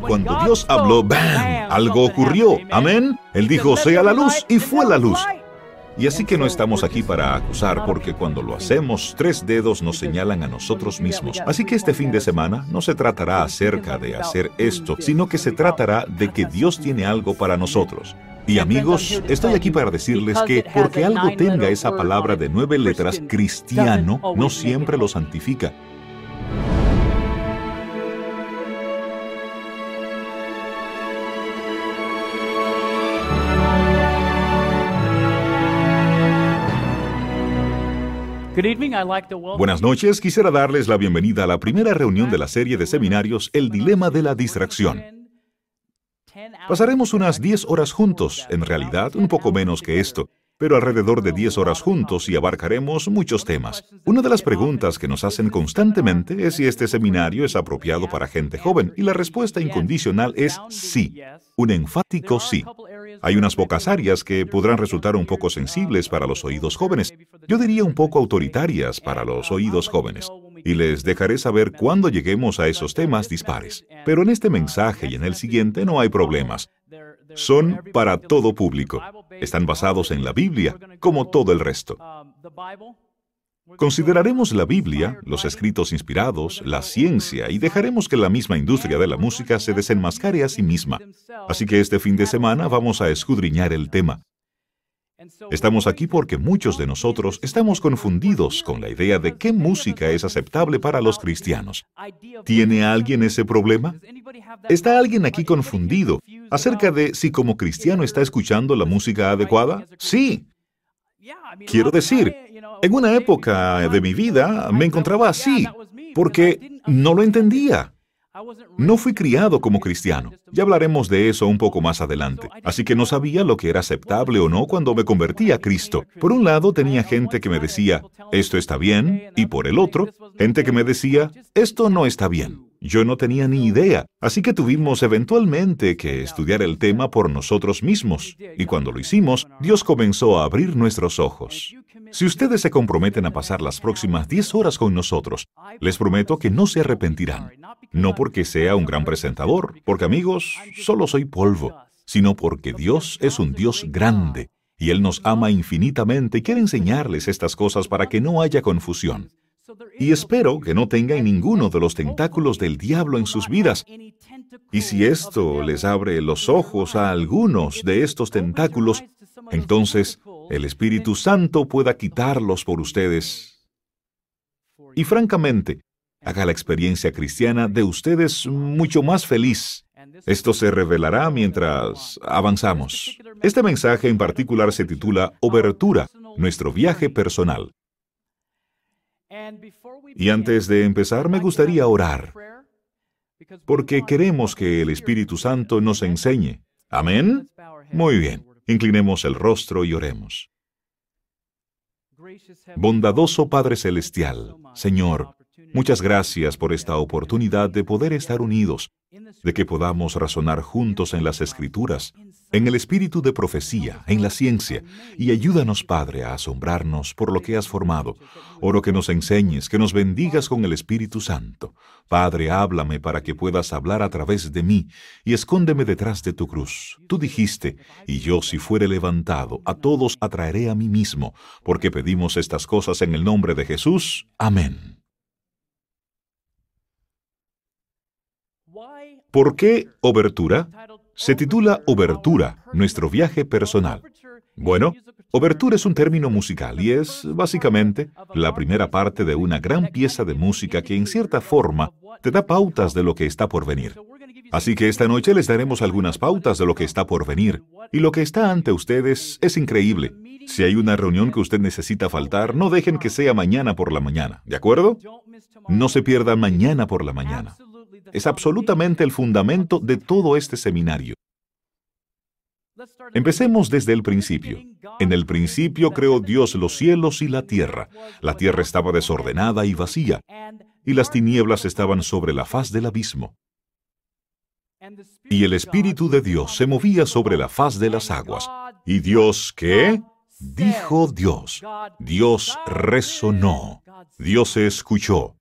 cuando Dios habló, ¡bam! Algo ocurrió. Amén. Él dijo, sea la luz, y fue la luz. Y así que no estamos aquí para acusar, porque cuando lo hacemos, tres dedos nos señalan a nosotros mismos. Así que este fin de semana no se tratará acerca de hacer esto, sino que se tratará de que Dios tiene algo para nosotros. Y amigos, estoy aquí para decirles que porque algo tenga esa palabra de nueve letras, cristiano, no siempre lo santifica. Buenas noches, quisiera darles la bienvenida a la primera reunión de la serie de seminarios El Dilema de la Distracción. Pasaremos unas 10 horas juntos, en realidad un poco menos que esto, pero alrededor de 10 horas juntos y abarcaremos muchos temas. Una de las preguntas que nos hacen constantemente es si este seminario es apropiado para gente joven, y la respuesta incondicional es sí, un enfático sí. Hay unas pocas áreas que podrán resultar un poco sensibles para los oídos jóvenes, yo diría un poco autoritarias para los oídos jóvenes, y les dejaré saber cuándo lleguemos a esos temas dispares. Pero en este mensaje y en el siguiente no hay problemas son para todo público. Están basados en la Biblia, como todo el resto. Consideraremos la Biblia, los escritos inspirados, la ciencia y dejaremos que la misma industria de la música se desenmascare a sí misma. Así que este fin de semana vamos a escudriñar el tema. Estamos aquí porque muchos de nosotros estamos confundidos con la idea de qué música es aceptable para los cristianos. ¿Tiene alguien ese problema? ¿Está alguien aquí confundido acerca de si como cristiano está escuchando la música adecuada? Sí. Quiero decir, en una época de mi vida me encontraba así, porque no lo entendía. No fui criado como cristiano. Ya hablaremos de eso un poco más adelante. Así que no sabía lo que era aceptable o no cuando me convertí a Cristo. Por un lado tenía gente que me decía, esto está bien, y por el otro, gente que me decía, esto no está bien. Yo no tenía ni idea, así que tuvimos eventualmente que estudiar el tema por nosotros mismos. Y cuando lo hicimos, Dios comenzó a abrir nuestros ojos. Si ustedes se comprometen a pasar las próximas 10 horas con nosotros, les prometo que no se arrepentirán. No porque sea un gran presentador, porque amigos, solo soy polvo, sino porque Dios es un Dios grande y Él nos ama infinitamente y quiere enseñarles estas cosas para que no haya confusión. Y espero que no tengan ninguno de los tentáculos del diablo en sus vidas. Y si esto les abre los ojos a algunos de estos tentáculos, entonces el Espíritu Santo pueda quitarlos por ustedes. Y francamente, haga la experiencia cristiana de ustedes mucho más feliz. Esto se revelará mientras avanzamos. Este mensaje en particular se titula Obertura, nuestro viaje personal. Y antes de empezar, me gustaría orar, porque queremos que el Espíritu Santo nos enseñe. Amén. Muy bien, inclinemos el rostro y oremos. Bondadoso Padre Celestial, Señor, muchas gracias por esta oportunidad de poder estar unidos, de que podamos razonar juntos en las Escrituras, en el espíritu de profecía, en la ciencia, y ayúdanos, Padre, a asombrarnos por lo que has formado. Oro que nos enseñes, que nos bendigas con el Espíritu Santo. Padre, háblame para que puedas hablar a través de mí, y escóndeme detrás de tu cruz. Tú dijiste, y yo si fuere levantado, a todos atraeré a mí mismo, porque pedimos estas cosas en el nombre de Jesús. Amén. ¿Por qué obertura? Se titula Obertura, nuestro viaje personal. Bueno, obertura es un término musical y es, básicamente, la primera parte de una gran pieza de música que en cierta forma te da pautas de lo que está por venir. Así que esta noche les daremos algunas pautas de lo que está por venir. Y lo que está ante ustedes es increíble. Si hay una reunión que usted necesita faltar, no dejen que sea mañana por la mañana, ¿de acuerdo? No se pierda mañana por la mañana es absolutamente el fundamento de todo este seminario. Empecemos desde el principio. En el principio creó Dios los cielos y la tierra. La tierra estaba desordenada y vacía, y las tinieblas estaban sobre la faz del abismo. Y el Espíritu de Dios se movía sobre la faz de las aguas. ¿Y Dios qué? Dijo Dios. Dios resonó. Dios se escuchó.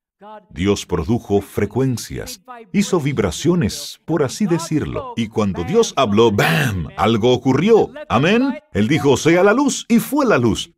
Dios produjo frecuencias, hizo vibraciones, por así decirlo. Y cuando Dios habló, ¡bam! Algo ocurrió. Amén. Él dijo, sea la luz, y fue la luz.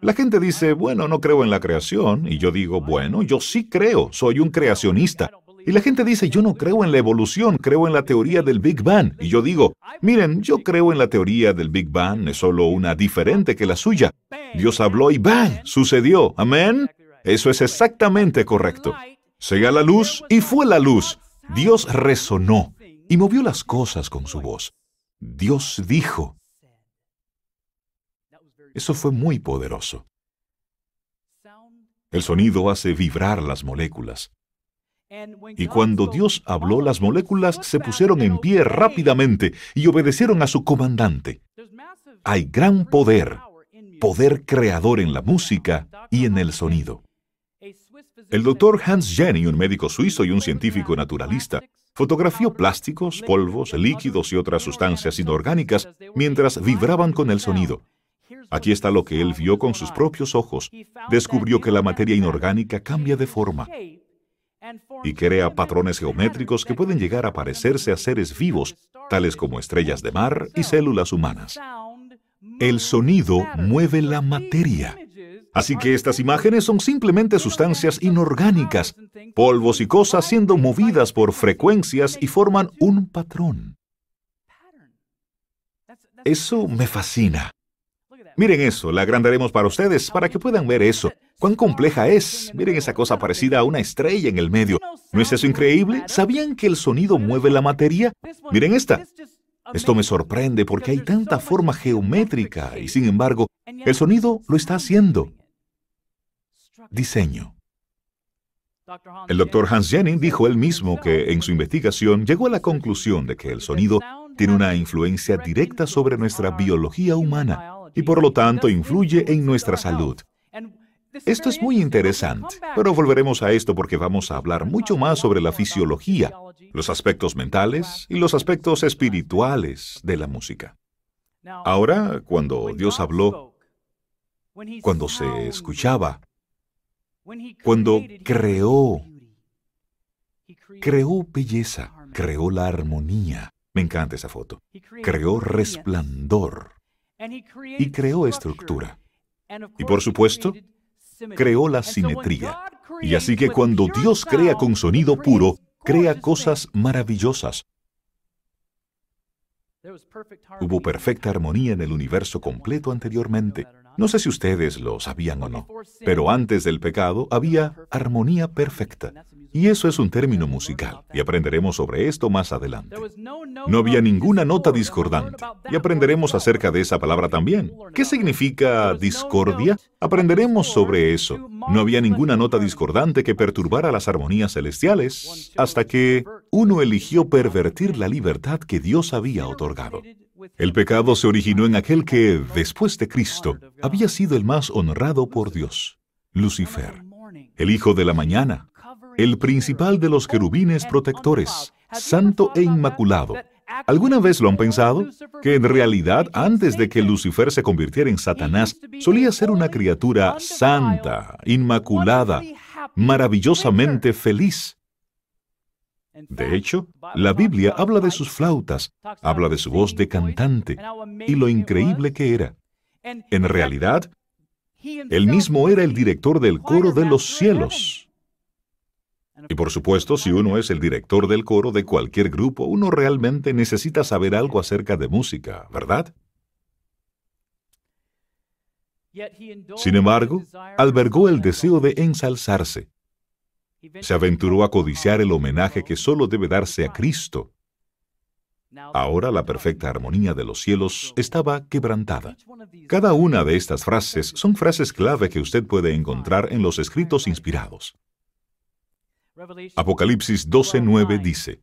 La gente dice, bueno, no creo en la creación. Y yo digo, bueno, yo sí creo, soy un creacionista. Y la gente dice, yo no creo en la evolución, creo en la teoría del Big Bang. Y yo digo, miren, yo creo en la teoría del Big Bang, es solo una diferente que la suya. Dios habló y ¡bang! Sucedió. Amén. Eso es exactamente correcto. Sea la luz y fue la luz. Dios resonó y movió las cosas con su voz. Dios dijo. Eso fue muy poderoso. El sonido hace vibrar las moléculas. Y cuando Dios habló, las moléculas se pusieron en pie rápidamente y obedecieron a su comandante. Hay gran poder, poder creador en la música y en el sonido. El doctor Hans Jenny, un médico suizo y un científico naturalista, fotografió plásticos, polvos, líquidos y otras sustancias inorgánicas mientras vibraban con el sonido. Aquí está lo que él vio con sus propios ojos. Descubrió que la materia inorgánica cambia de forma y crea patrones geométricos que pueden llegar a parecerse a seres vivos, tales como estrellas de mar y células humanas. El sonido mueve la materia. Así que estas imágenes son simplemente sustancias inorgánicas, polvos y cosas siendo movidas por frecuencias y forman un patrón. Eso me fascina. Miren eso, la agrandaremos para ustedes, para que puedan ver eso. ¿Cuán compleja es? Miren esa cosa parecida a una estrella en el medio. ¿No es eso increíble? ¿Sabían que el sonido mueve la materia? Miren esta. Esto me sorprende porque hay tanta forma geométrica y sin embargo, el sonido lo está haciendo diseño. El doctor Hans Jennings dijo él mismo que en su investigación llegó a la conclusión de que el sonido tiene una influencia directa sobre nuestra biología humana y por lo tanto influye en nuestra salud. Esto es muy interesante, pero volveremos a esto porque vamos a hablar mucho más sobre la fisiología, los aspectos mentales y los aspectos espirituales de la música. Ahora, cuando Dios habló, cuando se escuchaba, cuando creó, creó belleza, creó la armonía. Me encanta esa foto. Creó resplandor y creó estructura. Y por supuesto, creó la simetría. Y así que cuando Dios crea con sonido puro, crea cosas maravillosas. Hubo perfecta armonía en el universo completo anteriormente. No sé si ustedes lo sabían o no, pero antes del pecado había armonía perfecta. Y eso es un término musical, y aprenderemos sobre esto más adelante. No había ninguna nota discordante, y aprenderemos acerca de esa palabra también. ¿Qué significa discordia? Aprenderemos sobre eso. No había ninguna nota discordante que perturbara las armonías celestiales, hasta que uno eligió pervertir la libertad que Dios había otorgado. El pecado se originó en aquel que, después de Cristo, había sido el más honrado por Dios, Lucifer, el hijo de la mañana, el principal de los querubines protectores, santo e inmaculado. ¿Alguna vez lo han pensado? Que en realidad, antes de que Lucifer se convirtiera en Satanás, solía ser una criatura santa, inmaculada, maravillosamente feliz. De hecho, la Biblia habla de sus flautas, habla de su voz de cantante y lo increíble que era. En realidad, él mismo era el director del coro de los cielos. Y por supuesto, si uno es el director del coro de cualquier grupo, uno realmente necesita saber algo acerca de música, ¿verdad? Sin embargo, albergó el deseo de ensalzarse. Se aventuró a codiciar el homenaje que solo debe darse a Cristo. Ahora la perfecta armonía de los cielos estaba quebrantada. Cada una de estas frases son frases clave que usted puede encontrar en los escritos inspirados. Apocalipsis 12:9 dice,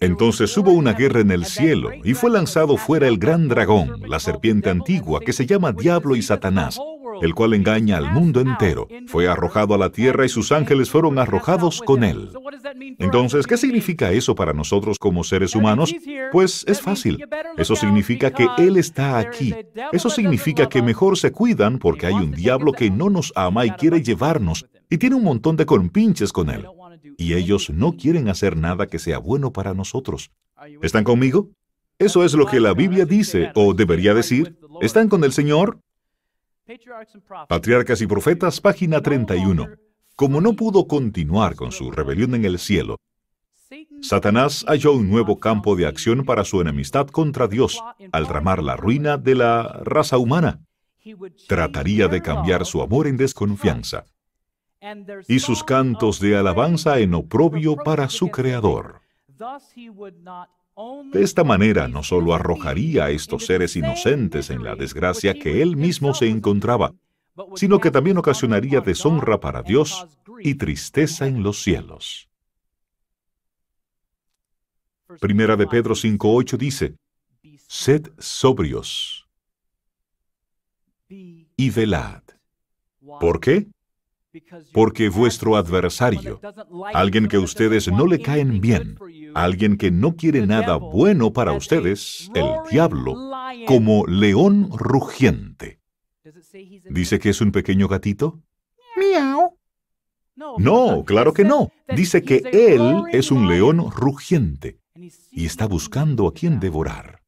Entonces hubo una guerra en el cielo y fue lanzado fuera el gran dragón, la serpiente antigua, que se llama Diablo y Satanás el cual engaña al mundo entero. Fue arrojado a la tierra y sus ángeles fueron arrojados con él. Entonces, ¿qué significa eso para nosotros como seres humanos? Pues es fácil. Eso significa que Él está aquí. Eso significa que mejor se cuidan porque hay un diablo que no nos ama y quiere llevarnos. y tiene un montón de compinches con él. Y ellos no quieren hacer nada que sea bueno para nosotros. ¿Están conmigo? Eso es lo que la Biblia dice, o debería decir. ¿Están con el Señor? Patriarcas y Profetas, página 31. Como no pudo continuar con su rebelión en el cielo, Satanás halló un nuevo campo de acción para su enemistad contra Dios al tramar la ruina de la raza humana. Trataría de cambiar su amor en desconfianza y sus cantos de alabanza en oprobio para su Creador. De esta manera no solo arrojaría a estos seres inocentes en la desgracia que él mismo se encontraba, sino que también ocasionaría deshonra para Dios y tristeza en los cielos. Primera de Pedro 5.8 dice, Sed sobrios y velad. ¿Por qué? Porque vuestro adversario, alguien que ustedes no le caen bien, alguien que no quiere nada bueno para ustedes, el diablo, como león rugiente. ¿Dice que es un pequeño gatito? Miau. No, claro que no. Dice que él es un león rugiente y está buscando a quien devorar.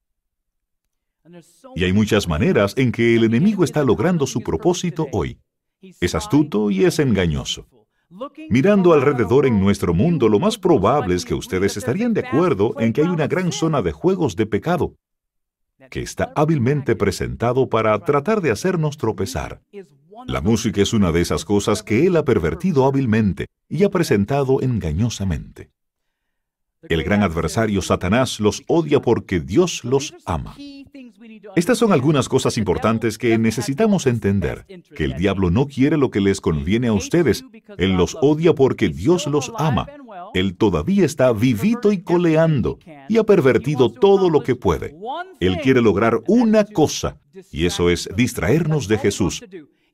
Y hay muchas maneras en que el enemigo está logrando su propósito hoy. Es astuto y es engañoso. Mirando alrededor en nuestro mundo, lo más probable es que ustedes estarían de acuerdo en que hay una gran zona de juegos de pecado que está hábilmente presentado para tratar de hacernos tropezar. La música es una de esas cosas que él ha pervertido hábilmente y ha presentado engañosamente. El gran adversario Satanás los odia porque Dios los ama. Estas son algunas cosas importantes que necesitamos entender, que el diablo no quiere lo que les conviene a ustedes, él los odia porque Dios los ama. Él todavía está vivito y coleando y ha pervertido todo lo que puede. Él quiere lograr una cosa, y eso es distraernos de Jesús.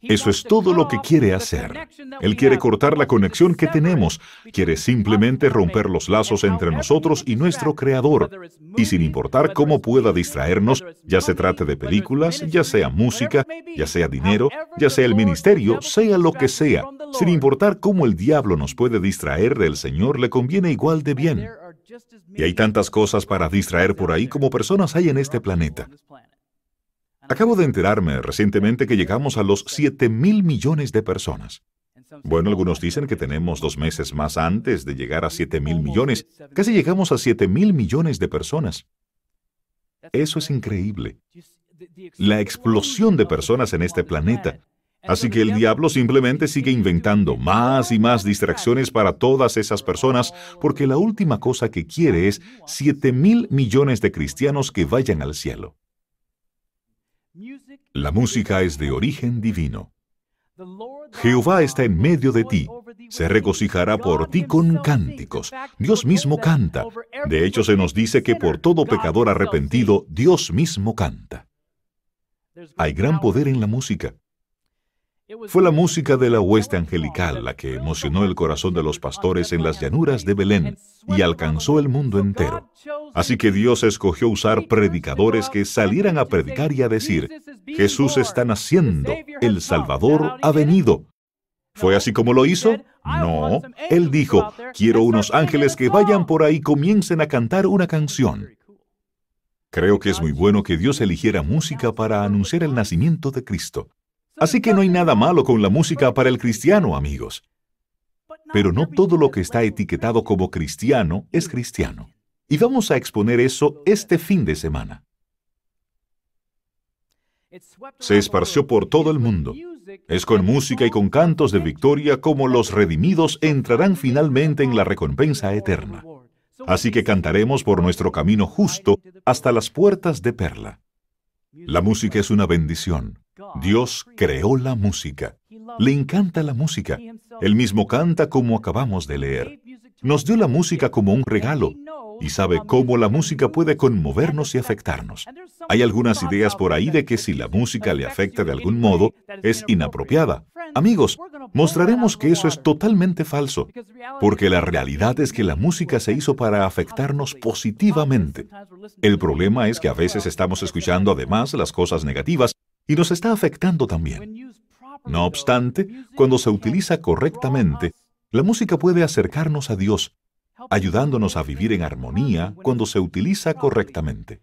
Eso es todo lo que quiere hacer. Él quiere cortar la conexión que tenemos, quiere simplemente romper los lazos entre nosotros y nuestro Creador. Y sin importar cómo pueda distraernos, ya se trate de películas, ya sea música, ya sea dinero, ya sea el ministerio, sea lo que sea, sin importar cómo el diablo nos puede distraer del Señor, le conviene igual de bien. Y hay tantas cosas para distraer por ahí como personas hay en este planeta. Acabo de enterarme recientemente que llegamos a los 7 mil millones de personas. Bueno, algunos dicen que tenemos dos meses más antes de llegar a 7 mil millones. Casi llegamos a 7 mil millones de personas. Eso es increíble. La explosión de personas en este planeta. Así que el diablo simplemente sigue inventando más y más distracciones para todas esas personas porque la última cosa que quiere es 7 mil millones de cristianos que vayan al cielo. La música es de origen divino. Jehová está en medio de ti. Se regocijará por ti con cánticos. Dios mismo canta. De hecho, se nos dice que por todo pecador arrepentido, Dios mismo canta. Hay gran poder en la música. Fue la música de la hueste angelical la que emocionó el corazón de los pastores en las llanuras de Belén y alcanzó el mundo entero. Así que Dios escogió usar predicadores que salieran a predicar y a decir, Jesús está naciendo, el Salvador ha venido. ¿Fue así como lo hizo? No. Él dijo, quiero unos ángeles que vayan por ahí y comiencen a cantar una canción. Creo que es muy bueno que Dios eligiera música para anunciar el nacimiento de Cristo. Así que no hay nada malo con la música para el cristiano, amigos. Pero no todo lo que está etiquetado como cristiano es cristiano. Y vamos a exponer eso este fin de semana. Se esparció por todo el mundo. Es con música y con cantos de victoria como los redimidos entrarán finalmente en la recompensa eterna. Así que cantaremos por nuestro camino justo hasta las puertas de perla. La música es una bendición. Dios creó la música. Le encanta la música. Él mismo canta como acabamos de leer. Nos dio la música como un regalo y sabe cómo la música puede conmovernos y afectarnos. Hay algunas ideas por ahí de que si la música le afecta de algún modo, es inapropiada. Amigos, mostraremos que eso es totalmente falso, porque la realidad es que la música se hizo para afectarnos positivamente. El problema es que a veces estamos escuchando además las cosas negativas y nos está afectando también. No obstante, cuando se utiliza correctamente, la música puede acercarnos a Dios, ayudándonos a vivir en armonía cuando se utiliza correctamente.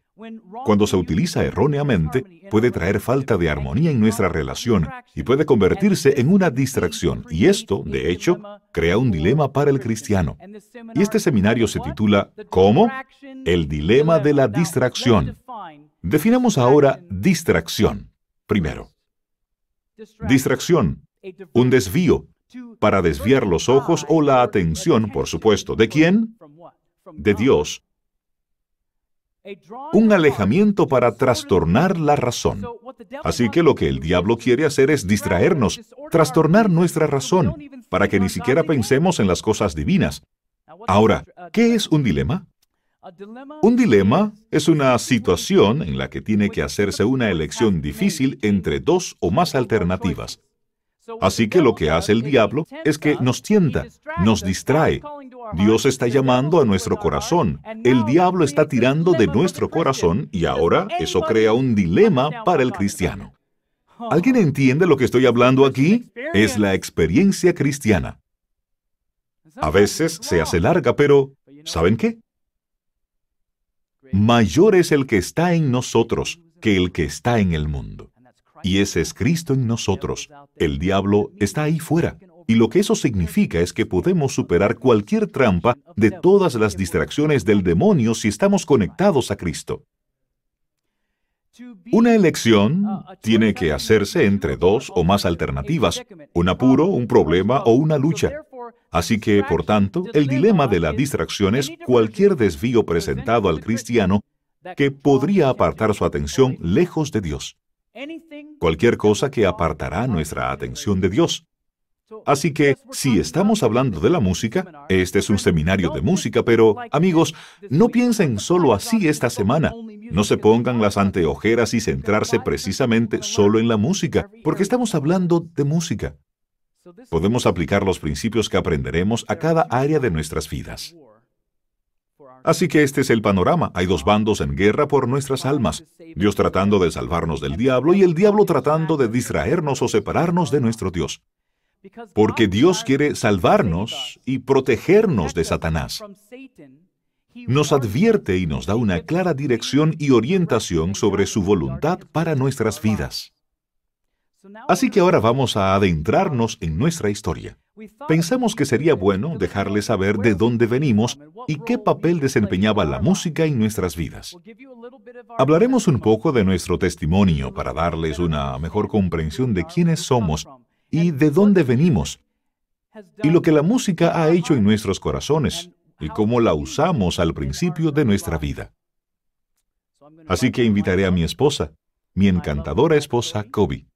Cuando se utiliza erróneamente, puede traer falta de armonía en nuestra relación y puede convertirse en una distracción. Y esto, de hecho, crea un dilema para el cristiano. Y este seminario se titula ¿Cómo? El dilema de la distracción. Definamos ahora distracción. Primero, distracción, un desvío, para desviar los ojos o la atención, por supuesto, ¿de quién? De Dios un alejamiento para trastornar la razón. Así que lo que el diablo quiere hacer es distraernos, trastornar nuestra razón, para que ni siquiera pensemos en las cosas divinas. Ahora, ¿qué es un dilema? Un dilema es una situación en la que tiene que hacerse una elección difícil entre dos o más alternativas. Así que lo que hace el diablo es que nos tienta, nos distrae, Dios está llamando a nuestro corazón. El diablo está tirando de nuestro corazón y ahora eso crea un dilema para el cristiano. ¿Alguien entiende lo que estoy hablando aquí? Es la experiencia cristiana. A veces se hace larga, pero ¿saben qué? Mayor es el que está en nosotros que el que está en el mundo. Y ese es Cristo en nosotros. El diablo está ahí fuera. Y lo que eso significa es que podemos superar cualquier trampa de todas las distracciones del demonio si estamos conectados a Cristo. Una elección tiene que hacerse entre dos o más alternativas, un apuro, un problema o una lucha. Así que, por tanto, el dilema de la distracción es cualquier desvío presentado al cristiano que podría apartar su atención lejos de Dios. Cualquier cosa que apartará nuestra atención de Dios. Así que, si estamos hablando de la música, este es un seminario de música, pero, amigos, no piensen solo así esta semana. No se pongan las anteojeras y centrarse precisamente solo en la música, porque estamos hablando de música. Podemos aplicar los principios que aprenderemos a cada área de nuestras vidas. Así que este es el panorama. Hay dos bandos en guerra por nuestras almas. Dios tratando de salvarnos del diablo y el diablo tratando de distraernos o separarnos de nuestro Dios porque Dios quiere salvarnos y protegernos de Satanás. Nos advierte y nos da una clara dirección y orientación sobre su voluntad para nuestras vidas. Así que ahora vamos a adentrarnos en nuestra historia. Pensamos que sería bueno dejarles saber de dónde venimos y qué papel desempeñaba la música en nuestras vidas. Hablaremos un poco de nuestro testimonio para darles una mejor comprensión de quiénes somos y de dónde venimos, y lo que la música ha hecho en nuestros corazones, y cómo la usamos al principio de nuestra vida. Así que invitaré a mi esposa, mi encantadora esposa, Kobe.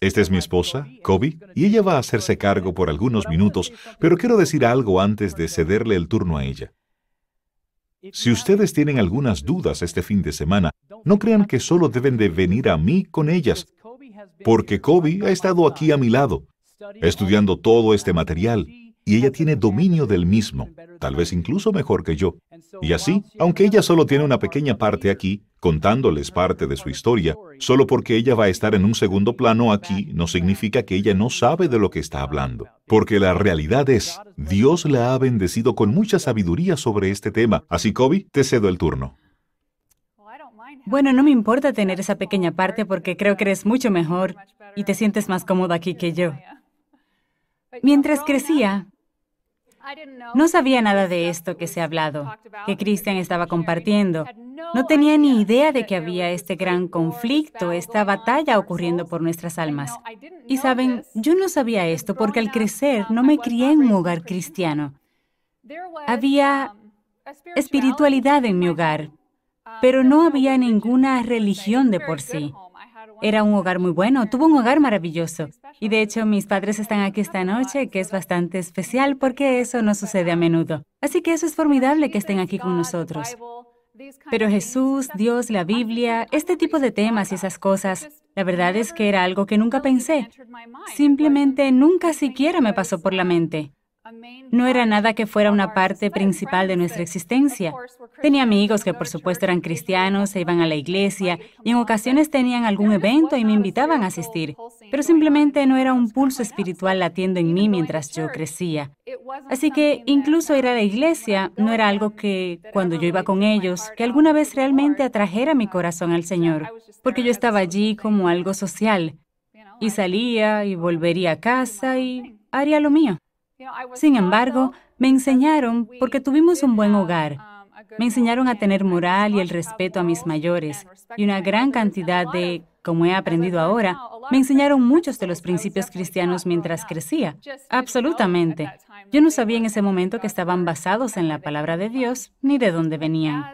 Esta es mi esposa, Kobe, y ella va a hacerse cargo por algunos minutos, pero quiero decir algo antes de cederle el turno a ella. Si ustedes tienen algunas dudas este fin de semana, no crean que solo deben de venir a mí con ellas porque Kobe ha estado aquí a mi lado, estudiando todo este material, y ella tiene dominio del mismo, tal vez incluso mejor que yo. Y así, aunque ella solo tiene una pequeña parte aquí, contándoles parte de su historia, solo porque ella va a estar en un segundo plano aquí no significa que ella no sabe de lo que está hablando. Porque la realidad es, Dios la ha bendecido con mucha sabiduría sobre este tema. Así, Kobe, te cedo el turno. Bueno, no me importa tener esa pequeña parte porque creo que eres mucho mejor y te sientes más cómoda aquí que yo. Mientras crecía, no sabía nada de esto que se ha hablado, que Cristian estaba compartiendo. No tenía ni idea de que había este gran conflicto, esta batalla ocurriendo por nuestras almas. Y saben, yo no sabía esto porque al crecer no me crié en un hogar cristiano. Había espiritualidad en mi hogar, pero no había ninguna religión de por sí. Era un hogar muy bueno, tuvo un hogar maravilloso. Y de hecho mis padres están aquí esta noche, que es bastante especial porque eso no sucede a menudo. Así que eso es formidable que estén aquí con nosotros. Pero Jesús, Dios, la Biblia, este tipo de temas y esas cosas, la verdad es que era algo que nunca pensé. Simplemente nunca siquiera me pasó por la mente. No era nada que fuera una parte principal de nuestra existencia. Tenía amigos que por supuesto eran cristianos, se iban a la iglesia y en ocasiones tenían algún evento y me invitaban a asistir, pero simplemente no era un pulso espiritual latiendo en mí mientras yo crecía. Así que incluso ir a la iglesia no era algo que, cuando yo iba con ellos, que alguna vez realmente atrajera mi corazón al Señor, porque yo estaba allí como algo social y salía y volvería a casa y haría lo mío. Sin embargo, me enseñaron, porque tuvimos un buen hogar, me enseñaron a tener moral y el respeto a mis mayores y una gran cantidad de, como he aprendido ahora, me enseñaron muchos de los principios cristianos mientras crecía. Absolutamente. Yo no sabía en ese momento que estaban basados en la palabra de Dios ni de dónde venían.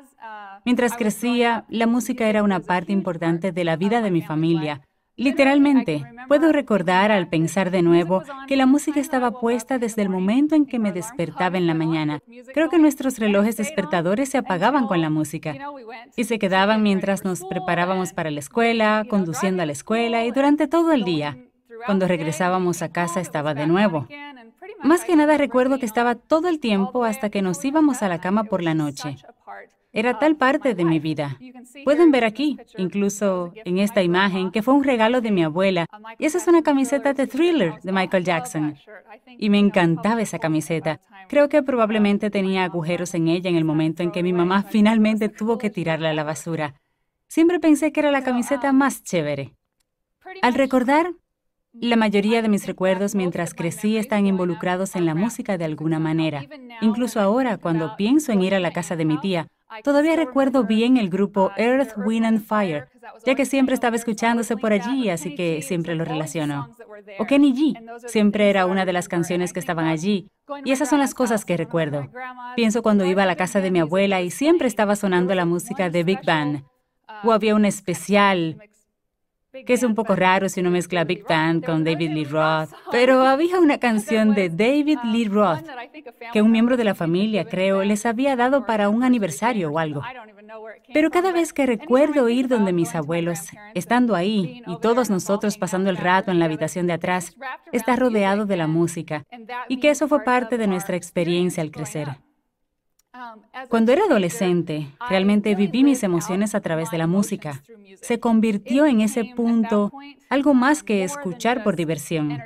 Mientras crecía, la música era una parte importante de la vida de mi familia Literalmente, puedo recordar al pensar de nuevo que la música estaba puesta desde el momento en que me despertaba en la mañana. Creo que nuestros relojes despertadores se apagaban con la música y se quedaban mientras nos preparábamos para la escuela, conduciendo a la escuela y durante todo el día. Cuando regresábamos a casa estaba de nuevo. Más que nada recuerdo que estaba todo el tiempo hasta que nos íbamos a la cama por la noche. Era tal parte de mi vida. Pueden ver aquí, incluso en esta imagen, que fue un regalo de mi abuela. Y esa es una camiseta de Thriller de Michael Jackson. Y me encantaba esa camiseta. Creo que probablemente tenía agujeros en ella en el momento en que mi mamá finalmente tuvo que tirarla a la basura. Siempre pensé que era la camiseta más chévere. Al recordar, la mayoría de mis recuerdos mientras crecí están involucrados en la música de alguna manera. Incluso ahora, cuando pienso en ir a la casa de mi tía, Todavía recuerdo bien el grupo Earth, Wind and Fire, ya que siempre estaba escuchándose por allí, así que siempre lo relaciono. O Kenny G, siempre era una de las canciones que estaban allí. Y esas son las cosas que recuerdo. Pienso cuando iba a la casa de mi abuela y siempre estaba sonando la música de Big Band. O había un especial que es un poco raro si uno mezcla Big Band con David Lee Roth, pero había una canción de David Lee Roth que un miembro de la familia, creo, les había dado para un aniversario o algo. Pero cada vez que recuerdo ir donde mis abuelos, estando ahí y todos nosotros pasando el rato en la habitación de atrás, está rodeado de la música y que eso fue parte de nuestra experiencia al crecer. Cuando era adolescente, realmente viví mis emociones a través de la música. Se convirtió en ese punto algo más que escuchar por diversión.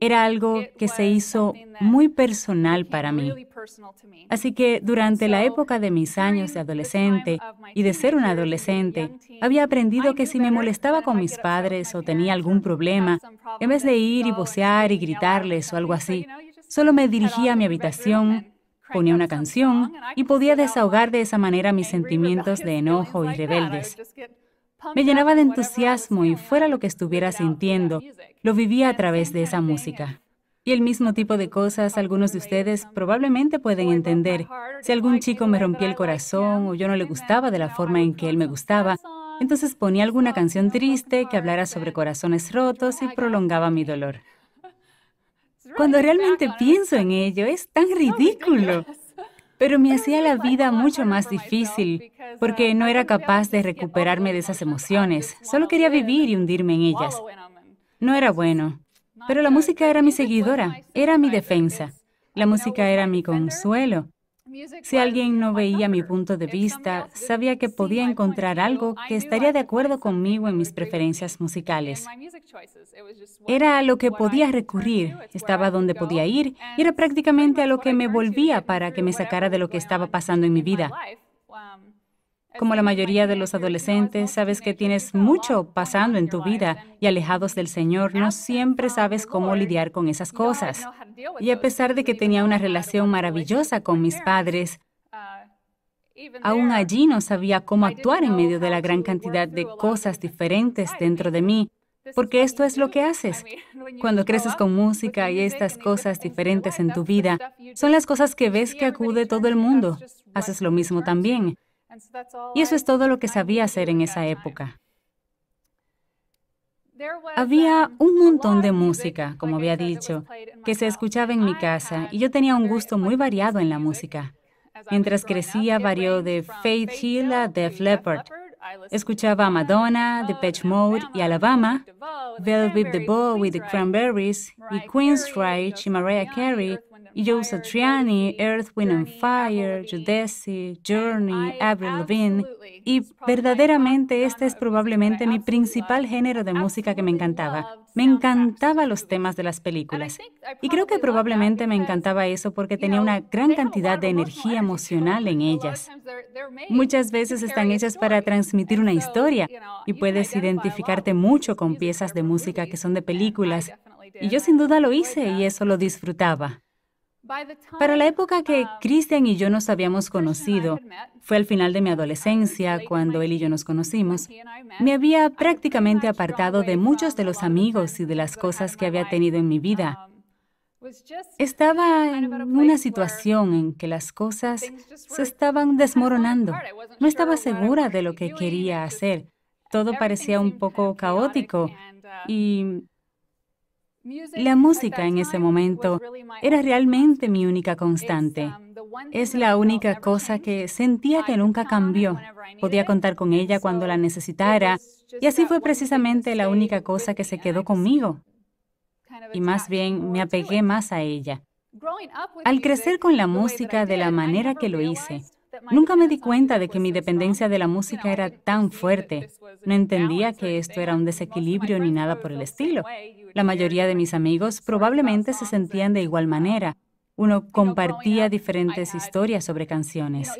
Era algo que se hizo muy personal para mí. Así que durante la época de mis años de adolescente y de ser un adolescente, había aprendido que si me molestaba con mis padres o tenía algún problema, en vez de ir y vocear y gritarles o algo así, solo me dirigía a mi habitación ponía una canción y podía desahogar de esa manera mis sentimientos de enojo y rebeldes. Me llenaba de entusiasmo y fuera lo que estuviera sintiendo, lo vivía a través de esa música. Y el mismo tipo de cosas algunos de ustedes probablemente pueden entender. Si algún chico me rompía el corazón o yo no le gustaba de la forma en que él me gustaba, entonces ponía alguna canción triste que hablara sobre corazones rotos y prolongaba mi dolor. Cuando realmente pienso en ello, es tan ridículo. Pero me hacía la vida mucho más difícil porque no era capaz de recuperarme de esas emociones. Solo quería vivir y hundirme en ellas. No era bueno. Pero la música era mi seguidora, era mi defensa. La música era mi consuelo. Si alguien no veía mi punto de vista, sabía que podía encontrar algo que estaría de acuerdo conmigo en mis preferencias musicales. Era a lo que podía recurrir, estaba donde podía ir y era prácticamente a lo que me volvía para que me sacara de lo que estaba pasando en mi vida. Como la mayoría de los adolescentes, sabes que tienes mucho pasando en tu vida y alejados del Señor, no siempre sabes cómo lidiar con esas cosas. Y a pesar de que tenía una relación maravillosa con mis padres, aún allí no sabía cómo actuar en medio de la gran cantidad de cosas diferentes dentro de mí, porque esto es lo que haces. Cuando creces con música y estas cosas diferentes en tu vida, son las cosas que ves que acude todo el mundo. Haces lo mismo también. Y eso es todo lo que sabía hacer en esa época. Había un montón de música, como había dicho, que se escuchaba en mi casa y yo tenía un gusto muy variado en la música. Mientras crecía, varió de Faith Hill a Def Leppard. Escuchaba a Madonna, Depeche Mode y Alabama, Velvet the Bow with the Cranberries y Queen's Strike y Mariah Carey Joe Satriani, Earth, Wind and Fire, Jodeci, Journey, Avril Lavigne. Y verdaderamente este es probablemente mi principal género de música que me encantaba. Me encantaba los temas de las películas. Y creo que probablemente me encantaba eso porque tenía una gran cantidad de energía emocional en ellas. Muchas veces están hechas para transmitir una historia y puedes identificarte mucho con piezas de música que son de películas. Y yo sin duda lo hice y eso lo disfrutaba. Para la época que Christian y yo nos habíamos conocido, fue al final de mi adolescencia cuando él y yo nos conocimos, me había prácticamente apartado de muchos de los amigos y de las cosas que había tenido en mi vida. Estaba en una situación en que las cosas se estaban desmoronando. No estaba segura de lo que quería hacer. Todo parecía un poco caótico y la música en ese momento era realmente mi única constante. Es la única cosa que sentía que nunca cambió. Podía contar con ella cuando la necesitara y así fue precisamente la única cosa que se quedó conmigo. Y más bien me apegué más a ella. Al crecer con la música de la manera que lo hice, Nunca me di cuenta de que mi dependencia de la música era tan fuerte. No entendía que esto era un desequilibrio ni nada por el estilo. La mayoría de mis amigos probablemente se sentían de igual manera. Uno compartía diferentes historias sobre canciones.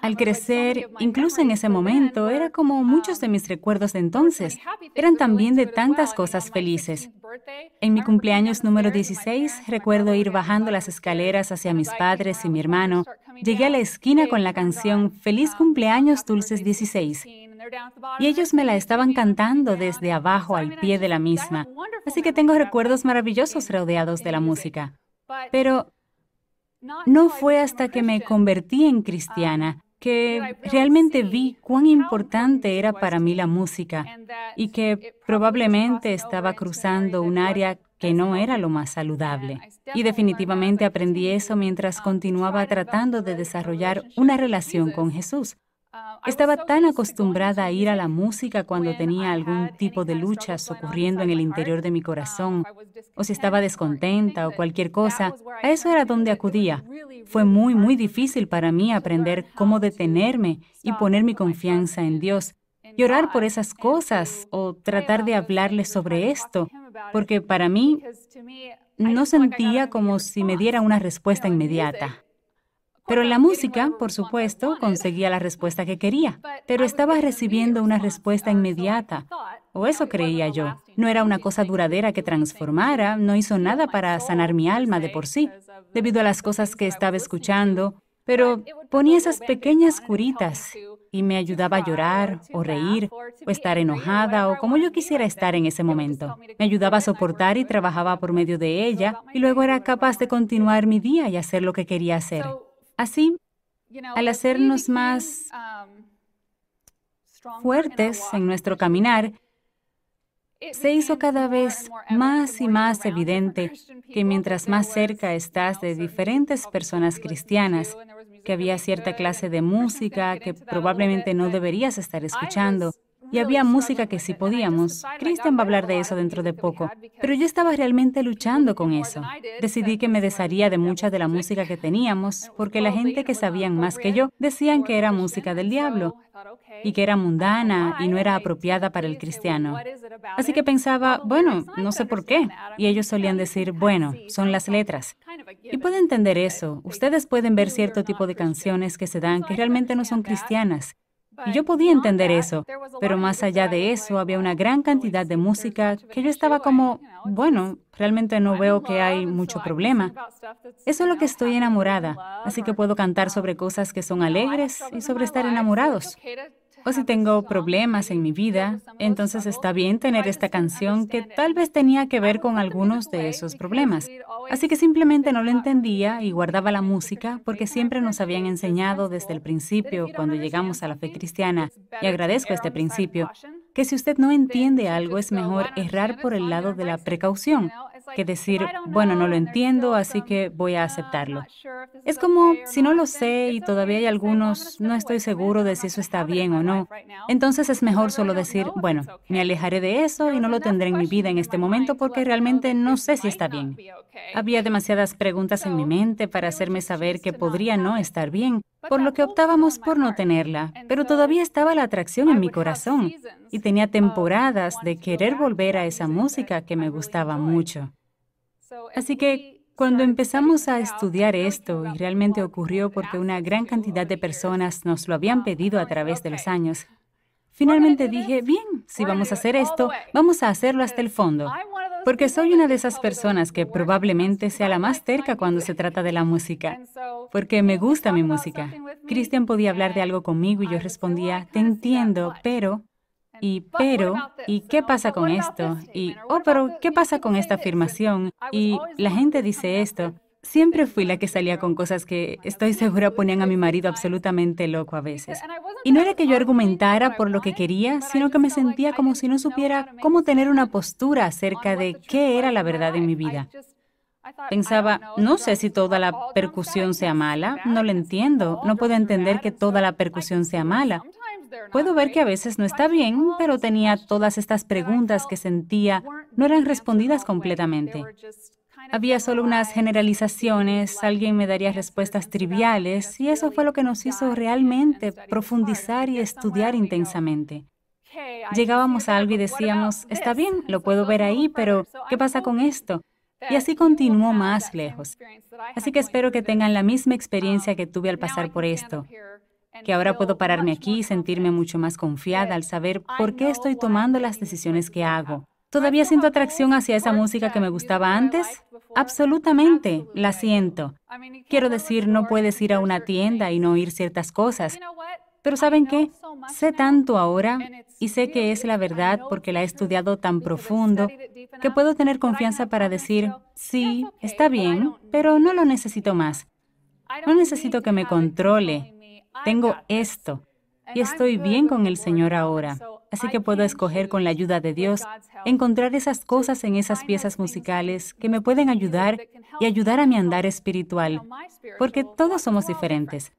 Al crecer, incluso en ese momento, era como muchos de mis recuerdos de entonces. Eran también de tantas cosas felices. En mi cumpleaños número 16, recuerdo ir bajando las escaleras hacia mis padres y mi hermano. Llegué a la esquina con la canción Feliz cumpleaños dulces 16. Y ellos me la estaban cantando desde abajo al pie de la misma. Así que tengo recuerdos maravillosos rodeados de la música. Pero no fue hasta que me convertí en cristiana que realmente vi cuán importante era para mí la música y que probablemente estaba cruzando un área que no era lo más saludable. Y definitivamente aprendí eso mientras continuaba tratando de desarrollar una relación con Jesús. Estaba tan acostumbrada a ir a la música cuando tenía algún tipo de luchas ocurriendo en el interior de mi corazón, o si estaba descontenta o cualquier cosa, a eso era donde acudía. Fue muy, muy difícil para mí aprender cómo detenerme y poner mi confianza en Dios y orar por esas cosas o tratar de hablarle sobre esto, porque para mí no sentía como si me diera una respuesta inmediata. Pero la música, por supuesto, conseguía la respuesta que quería, pero estaba recibiendo una respuesta inmediata, o eso creía yo. No era una cosa duradera que transformara, no hizo nada para sanar mi alma de por sí, debido a las cosas que estaba escuchando, pero ponía esas pequeñas curitas y me ayudaba a llorar o reír o estar enojada o como yo quisiera estar en ese momento. Me ayudaba a soportar y trabajaba por medio de ella y luego era capaz de continuar mi día y hacer lo que quería hacer. Así, al hacernos más um, fuertes en nuestro caminar, se hizo cada vez más y más evidente que mientras más cerca estás de diferentes personas cristianas, que había cierta clase de música que probablemente no deberías estar escuchando, y había música que sí podíamos. Christian va a hablar de eso dentro de poco. Pero yo estaba realmente luchando con eso. Decidí que me desharía de mucha de la música que teníamos, porque la gente que sabían más que yo decían que era música del diablo y que era mundana y no era apropiada para el cristiano. Así que pensaba, bueno, no sé por qué. Y ellos solían decir, bueno, son las letras. Y puedo entender eso. Ustedes pueden ver cierto tipo de canciones que se dan que realmente no son cristianas y yo podía entender eso, pero más allá de eso había una gran cantidad de música que yo estaba como, bueno, realmente no veo que hay mucho problema. Eso es lo que estoy enamorada, así que puedo cantar sobre cosas que son alegres y sobre estar enamorados. O si tengo problemas en mi vida, entonces está bien tener esta canción que tal vez tenía que ver con algunos de esos problemas. Así que simplemente no lo entendía y guardaba la música porque siempre nos habían enseñado desde el principio, cuando llegamos a la fe cristiana, y agradezco este principio, que si usted no entiende algo es mejor errar por el lado de la precaución. Que decir, bueno, no lo entiendo, así que voy a aceptarlo. Es como, si no lo sé y todavía hay algunos, no estoy seguro de si eso está bien o no, entonces es mejor solo decir, bueno, me alejaré de eso y no lo tendré en mi vida en este momento porque realmente no sé si está bien. Había demasiadas preguntas en mi mente para hacerme saber que podría no estar bien, por lo que optábamos por no tenerla, pero todavía estaba la atracción en mi corazón y tenía temporadas de querer volver a esa música que me gustaba mucho. Así que cuando empezamos a estudiar esto, y realmente ocurrió porque una gran cantidad de personas nos lo habían pedido a través de los años, finalmente dije, bien, si vamos a hacer esto, vamos a hacerlo hasta el fondo. Porque soy una de esas personas que probablemente sea la más terca cuando se trata de la música. Porque me gusta mi música. Cristian podía hablar de algo conmigo y yo respondía, te entiendo, pero... Y pero, ¿y qué pasa con esto? Y, oh, pero, ¿qué pasa con esta afirmación? Y la gente dice esto. Siempre fui la que salía con cosas que estoy segura ponían a mi marido absolutamente loco a veces. Y no era que yo argumentara por lo que quería, sino que me sentía como si no supiera cómo tener una postura acerca de qué era la verdad en mi vida. Pensaba, no sé si toda la percusión sea mala, no lo entiendo, no puedo entender que toda la percusión sea mala. Puedo ver que a veces no está bien, pero tenía todas estas preguntas que sentía no eran respondidas completamente. Había solo unas generalizaciones, alguien me daría respuestas triviales y eso fue lo que nos hizo realmente profundizar y estudiar intensamente. Llegábamos a algo y decíamos, está bien, lo puedo ver ahí, pero ¿qué pasa con esto? Y así continuó más lejos. Así que espero que tengan la misma experiencia que tuve al pasar por esto, que ahora puedo pararme aquí y sentirme mucho más confiada al saber por qué estoy tomando las decisiones que hago. ¿Todavía siento atracción hacia esa música que me gustaba antes? Absolutamente, la siento. Quiero decir, no puedes ir a una tienda y no oír ciertas cosas. Pero ¿saben qué? Sé tanto ahora y sé que es la verdad porque la he estudiado tan profundo que puedo tener confianza para decir, sí, está bien, pero no lo necesito más. No necesito que me controle. Tengo esto y estoy bien con el Señor ahora. Así que puedo escoger con la ayuda de Dios encontrar esas cosas en esas piezas musicales que me pueden ayudar y ayudar a mi andar espiritual, porque todos somos diferentes.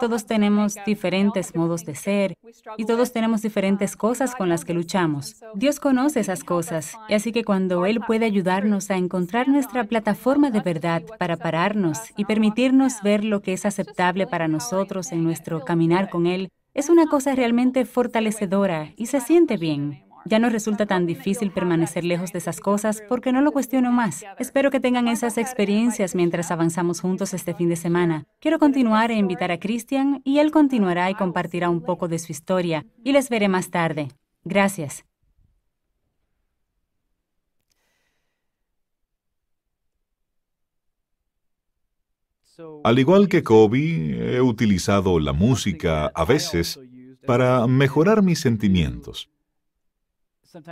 Todos tenemos diferentes modos de ser y todos tenemos diferentes cosas con las que luchamos. Dios conoce esas cosas y así que cuando Él puede ayudarnos a encontrar nuestra plataforma de verdad para pararnos y permitirnos ver lo que es aceptable para nosotros en nuestro caminar con Él, es una cosa realmente fortalecedora y se siente bien. Ya no resulta tan difícil permanecer lejos de esas cosas porque no lo cuestiono más. Espero que tengan esas experiencias mientras avanzamos juntos este fin de semana. Quiero continuar e invitar a Christian y él continuará y compartirá un poco de su historia y les veré más tarde. Gracias. Al igual que Kobe, he utilizado la música a veces para mejorar mis sentimientos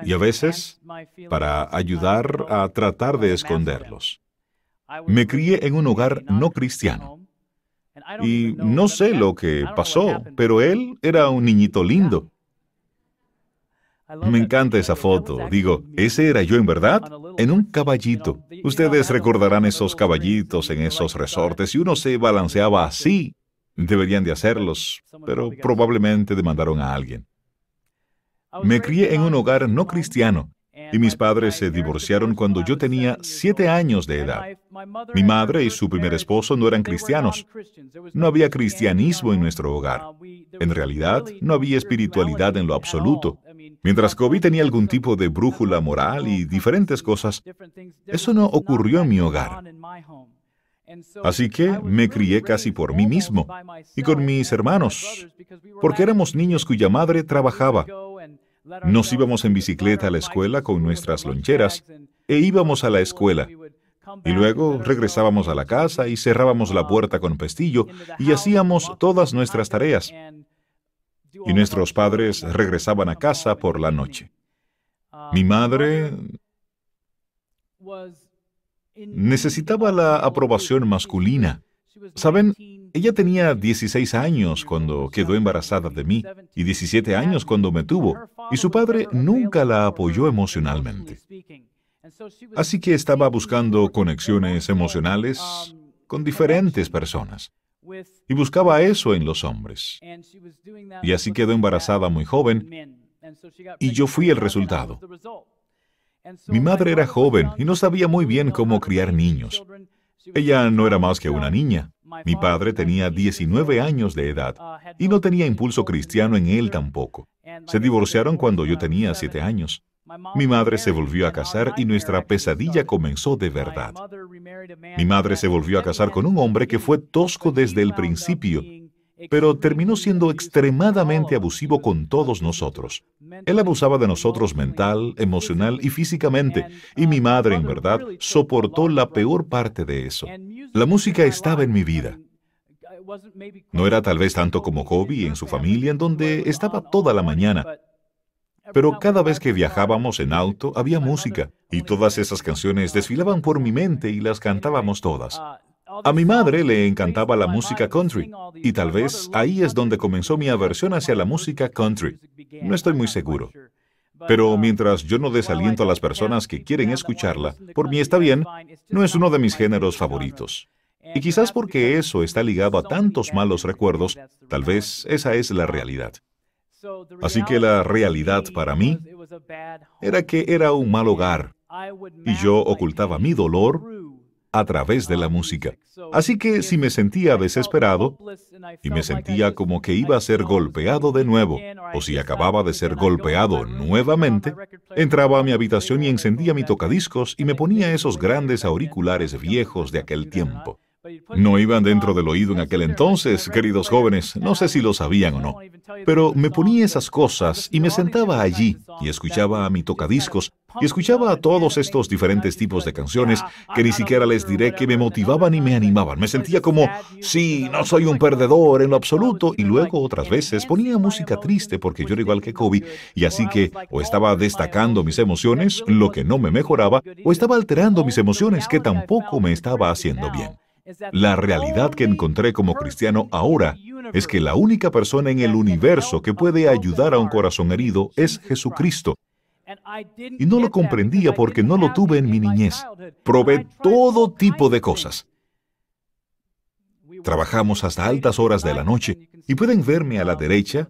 y a veces para ayudar a tratar de esconderlos. Me crié en un hogar no cristiano y no sé lo que pasó, pero él era un niñito lindo. Me encanta esa foto. Digo, ese era yo en verdad, en un caballito. Ustedes recordarán esos caballitos en esos resortes y uno se balanceaba así. Deberían de hacerlos, pero probablemente demandaron a alguien. Me crié en un hogar no cristiano y mis padres se divorciaron cuando yo tenía siete años de edad. Mi madre y su primer esposo no eran cristianos. No había cristianismo en nuestro hogar. En realidad, no había espiritualidad en lo absoluto. Mientras Kobe tenía algún tipo de brújula moral y diferentes cosas, eso no ocurrió en mi hogar. Así que me crié casi por mí mismo y con mis hermanos, porque éramos niños cuya madre trabajaba. Nos íbamos en bicicleta a la escuela con nuestras loncheras e íbamos a la escuela. Y luego regresábamos a la casa y cerrábamos la puerta con pestillo y hacíamos todas nuestras tareas. Y nuestros padres regresaban a casa por la noche. Mi madre necesitaba la aprobación masculina. Saben, ella tenía 16 años cuando quedó embarazada de mí y 17 años cuando me tuvo, y su padre nunca la apoyó emocionalmente. Así que estaba buscando conexiones emocionales con diferentes personas. Y buscaba eso en los hombres. Y así quedó embarazada muy joven y yo fui el resultado. Mi madre era joven y no sabía muy bien cómo criar niños. Ella no era más que una niña. Mi padre tenía 19 años de edad y no tenía impulso cristiano en él tampoco. Se divorciaron cuando yo tenía 7 años. Mi madre se volvió a casar y nuestra pesadilla comenzó de verdad. Mi madre se volvió a casar con un hombre que fue tosco desde el principio, pero terminó siendo extremadamente abusivo con todos nosotros. Él abusaba de nosotros mental, emocional y físicamente, y mi madre en verdad soportó la peor parte de eso. La música estaba en mi vida. No era tal vez tanto como Kobe en su familia, en donde estaba toda la mañana, pero cada vez que viajábamos en auto había música y todas esas canciones desfilaban por mi mente y las cantábamos todas. A mi madre le encantaba la música country y tal vez ahí es donde comenzó mi aversión hacia la música country. No estoy muy seguro. Pero mientras yo no desaliento a las personas que quieren escucharla, por mí está bien, no es uno de mis géneros favoritos. Y quizás porque eso está ligado a tantos malos recuerdos, tal vez esa es la realidad. Así que la realidad para mí era que era un mal hogar y yo ocultaba mi dolor a través de la música. Así que si me sentía desesperado y me sentía como que iba a ser golpeado de nuevo, o si acababa de ser golpeado nuevamente, entraba a mi habitación y encendía mi tocadiscos y me ponía esos grandes auriculares viejos de aquel tiempo. No iban dentro del oído en aquel entonces, queridos jóvenes, no sé si lo sabían o no, pero me ponía esas cosas y me sentaba allí y escuchaba a mi tocadiscos y escuchaba a todos estos diferentes tipos de canciones que ni siquiera les diré que me motivaban y me animaban. Me sentía como, sí, no soy un perdedor en lo absoluto. Y luego otras veces ponía música triste porque yo era igual que Kobe y así que o estaba destacando mis emociones, lo que no me mejoraba, o estaba alterando mis emociones, que tampoco me estaba haciendo bien. La realidad que encontré como cristiano ahora es que la única persona en el universo que puede ayudar a un corazón herido es Jesucristo. Y no lo comprendía porque no lo tuve en mi niñez. Probé todo tipo de cosas. Trabajamos hasta altas horas de la noche y pueden verme a la derecha,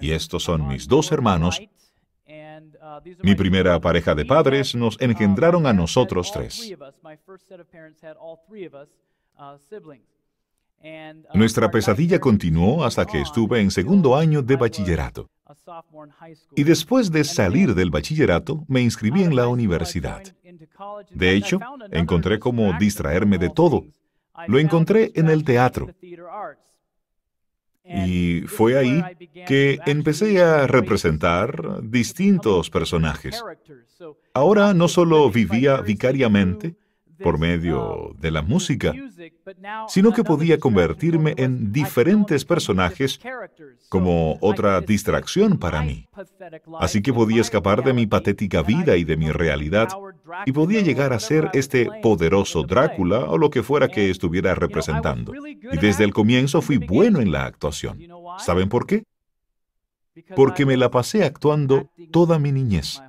y estos son mis dos hermanos. Mi primera pareja de padres nos engendraron a nosotros tres. Uh, uh, Nuestra pesadilla continuó hasta que estuve en segundo año de bachillerato. Y después de salir del bachillerato, me inscribí en la universidad. De hecho, encontré cómo distraerme de todo. Lo encontré en el teatro. Y fue ahí que empecé a representar distintos personajes. Ahora no solo vivía vicariamente, por medio de la música, sino que podía convertirme en diferentes personajes como otra distracción para mí. Así que podía escapar de mi patética vida y de mi realidad y podía llegar a ser este poderoso Drácula o lo que fuera que estuviera representando. Y desde el comienzo fui bueno en la actuación. ¿Saben por qué? Porque me la pasé actuando toda mi niñez.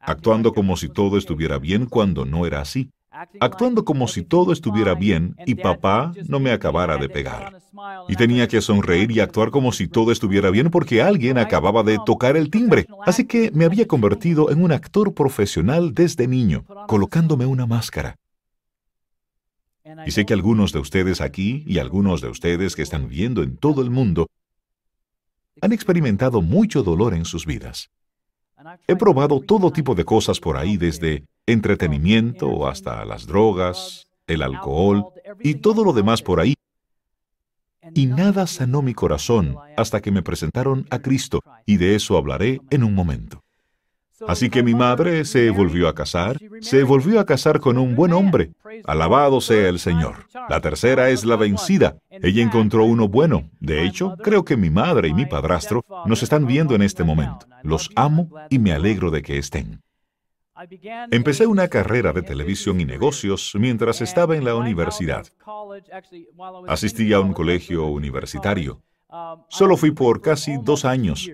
actuando como si todo estuviera bien cuando no era así, actuando como si todo estuviera bien y papá no me acabara de pegar. Y tenía que sonreír y actuar como si todo estuviera bien porque alguien acababa de tocar el timbre. Así que me había convertido en un actor profesional desde niño, colocándome una máscara. Y sé que algunos de ustedes aquí y algunos de ustedes que están viendo en todo el mundo han experimentado mucho dolor en sus vidas. He probado todo tipo de cosas por ahí, desde entretenimiento hasta las drogas, el alcohol y todo lo demás por ahí. Y nada sanó mi corazón hasta que me presentaron a Cristo, y de eso hablaré en un momento. Así que mi madre se volvió a casar, se volvió a casar con un buen hombre. Alabado sea el Señor. La tercera es la vencida. Ella encontró uno bueno. De hecho, creo que mi madre y mi padrastro nos están viendo en este momento. Los amo y me alegro de que estén. Empecé una carrera de televisión y negocios mientras estaba en la universidad. Asistí a un colegio universitario. Solo fui por casi dos años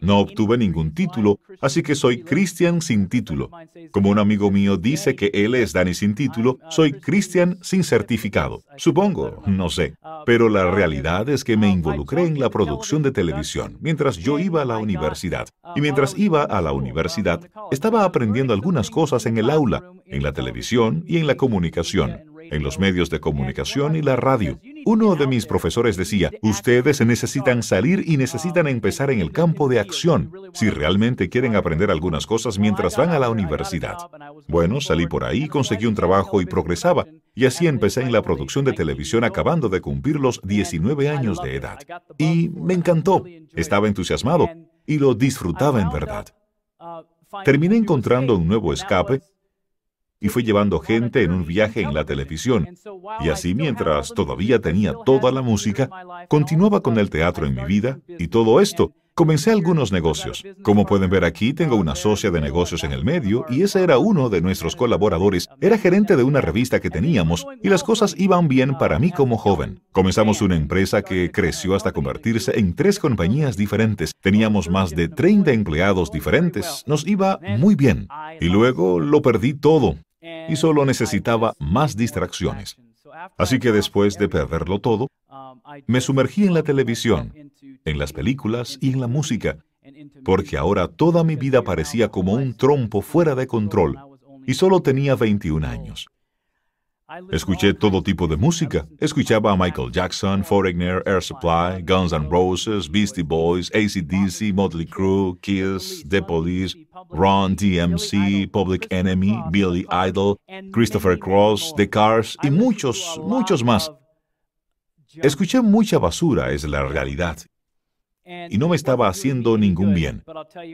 No obtuve ningún título, así que soy Christian sin título. Como un amigo mío dice que él es Danny sin título, soy Christian sin certificado. Supongo, no sé. Pero la realidad es que me involucré en la producción de televisión mientras yo iba a la universidad. Y mientras iba a la universidad, estaba aprendiendo algunas cosas en el aula, en la televisión y en la comunicación en los medios de comunicación y la radio. Uno de mis profesores decía, ustedes necesitan salir y necesitan empezar en el campo de acción si realmente quieren aprender algunas cosas mientras van a la universidad. Bueno, salí por ahí, conseguí un trabajo y progresaba, y así empecé en la producción de televisión acabando de cumplir los 19 años de edad. Y me encantó, estaba entusiasmado y lo disfrutaba en verdad. Terminé encontrando un nuevo escape y fui llevando gente en un viaje en la televisión. Y así mientras todavía tenía toda la música, continuaba con el teatro en mi vida y todo esto. Comencé algunos negocios. Como pueden ver aquí, tengo una socia de negocios en el medio y ese era uno de nuestros colaboradores. Era gerente de una revista que teníamos y las cosas iban bien para mí como joven. Comenzamos una empresa que creció hasta convertirse en tres compañías diferentes. Teníamos más de 30 empleados diferentes. Nos iba muy bien. Y luego lo perdí todo y solo necesitaba más distracciones. Así que después de perderlo todo, me sumergí en la televisión, en las películas y en la música, porque ahora toda mi vida parecía como un trompo fuera de control y solo tenía 21 años. Escuché todo tipo de música. Escuchaba a Michael Jackson, Foreigner, Air Supply, Guns N' Roses, Beastie Boys, ACDC, Motley Crue, Kiss, The Police, Ron DMC, Public Enemy, Billy Idol, Christopher Cross, The Cars y muchos, muchos más. Escuché mucha basura, es la realidad. Y no me estaba haciendo ningún bien.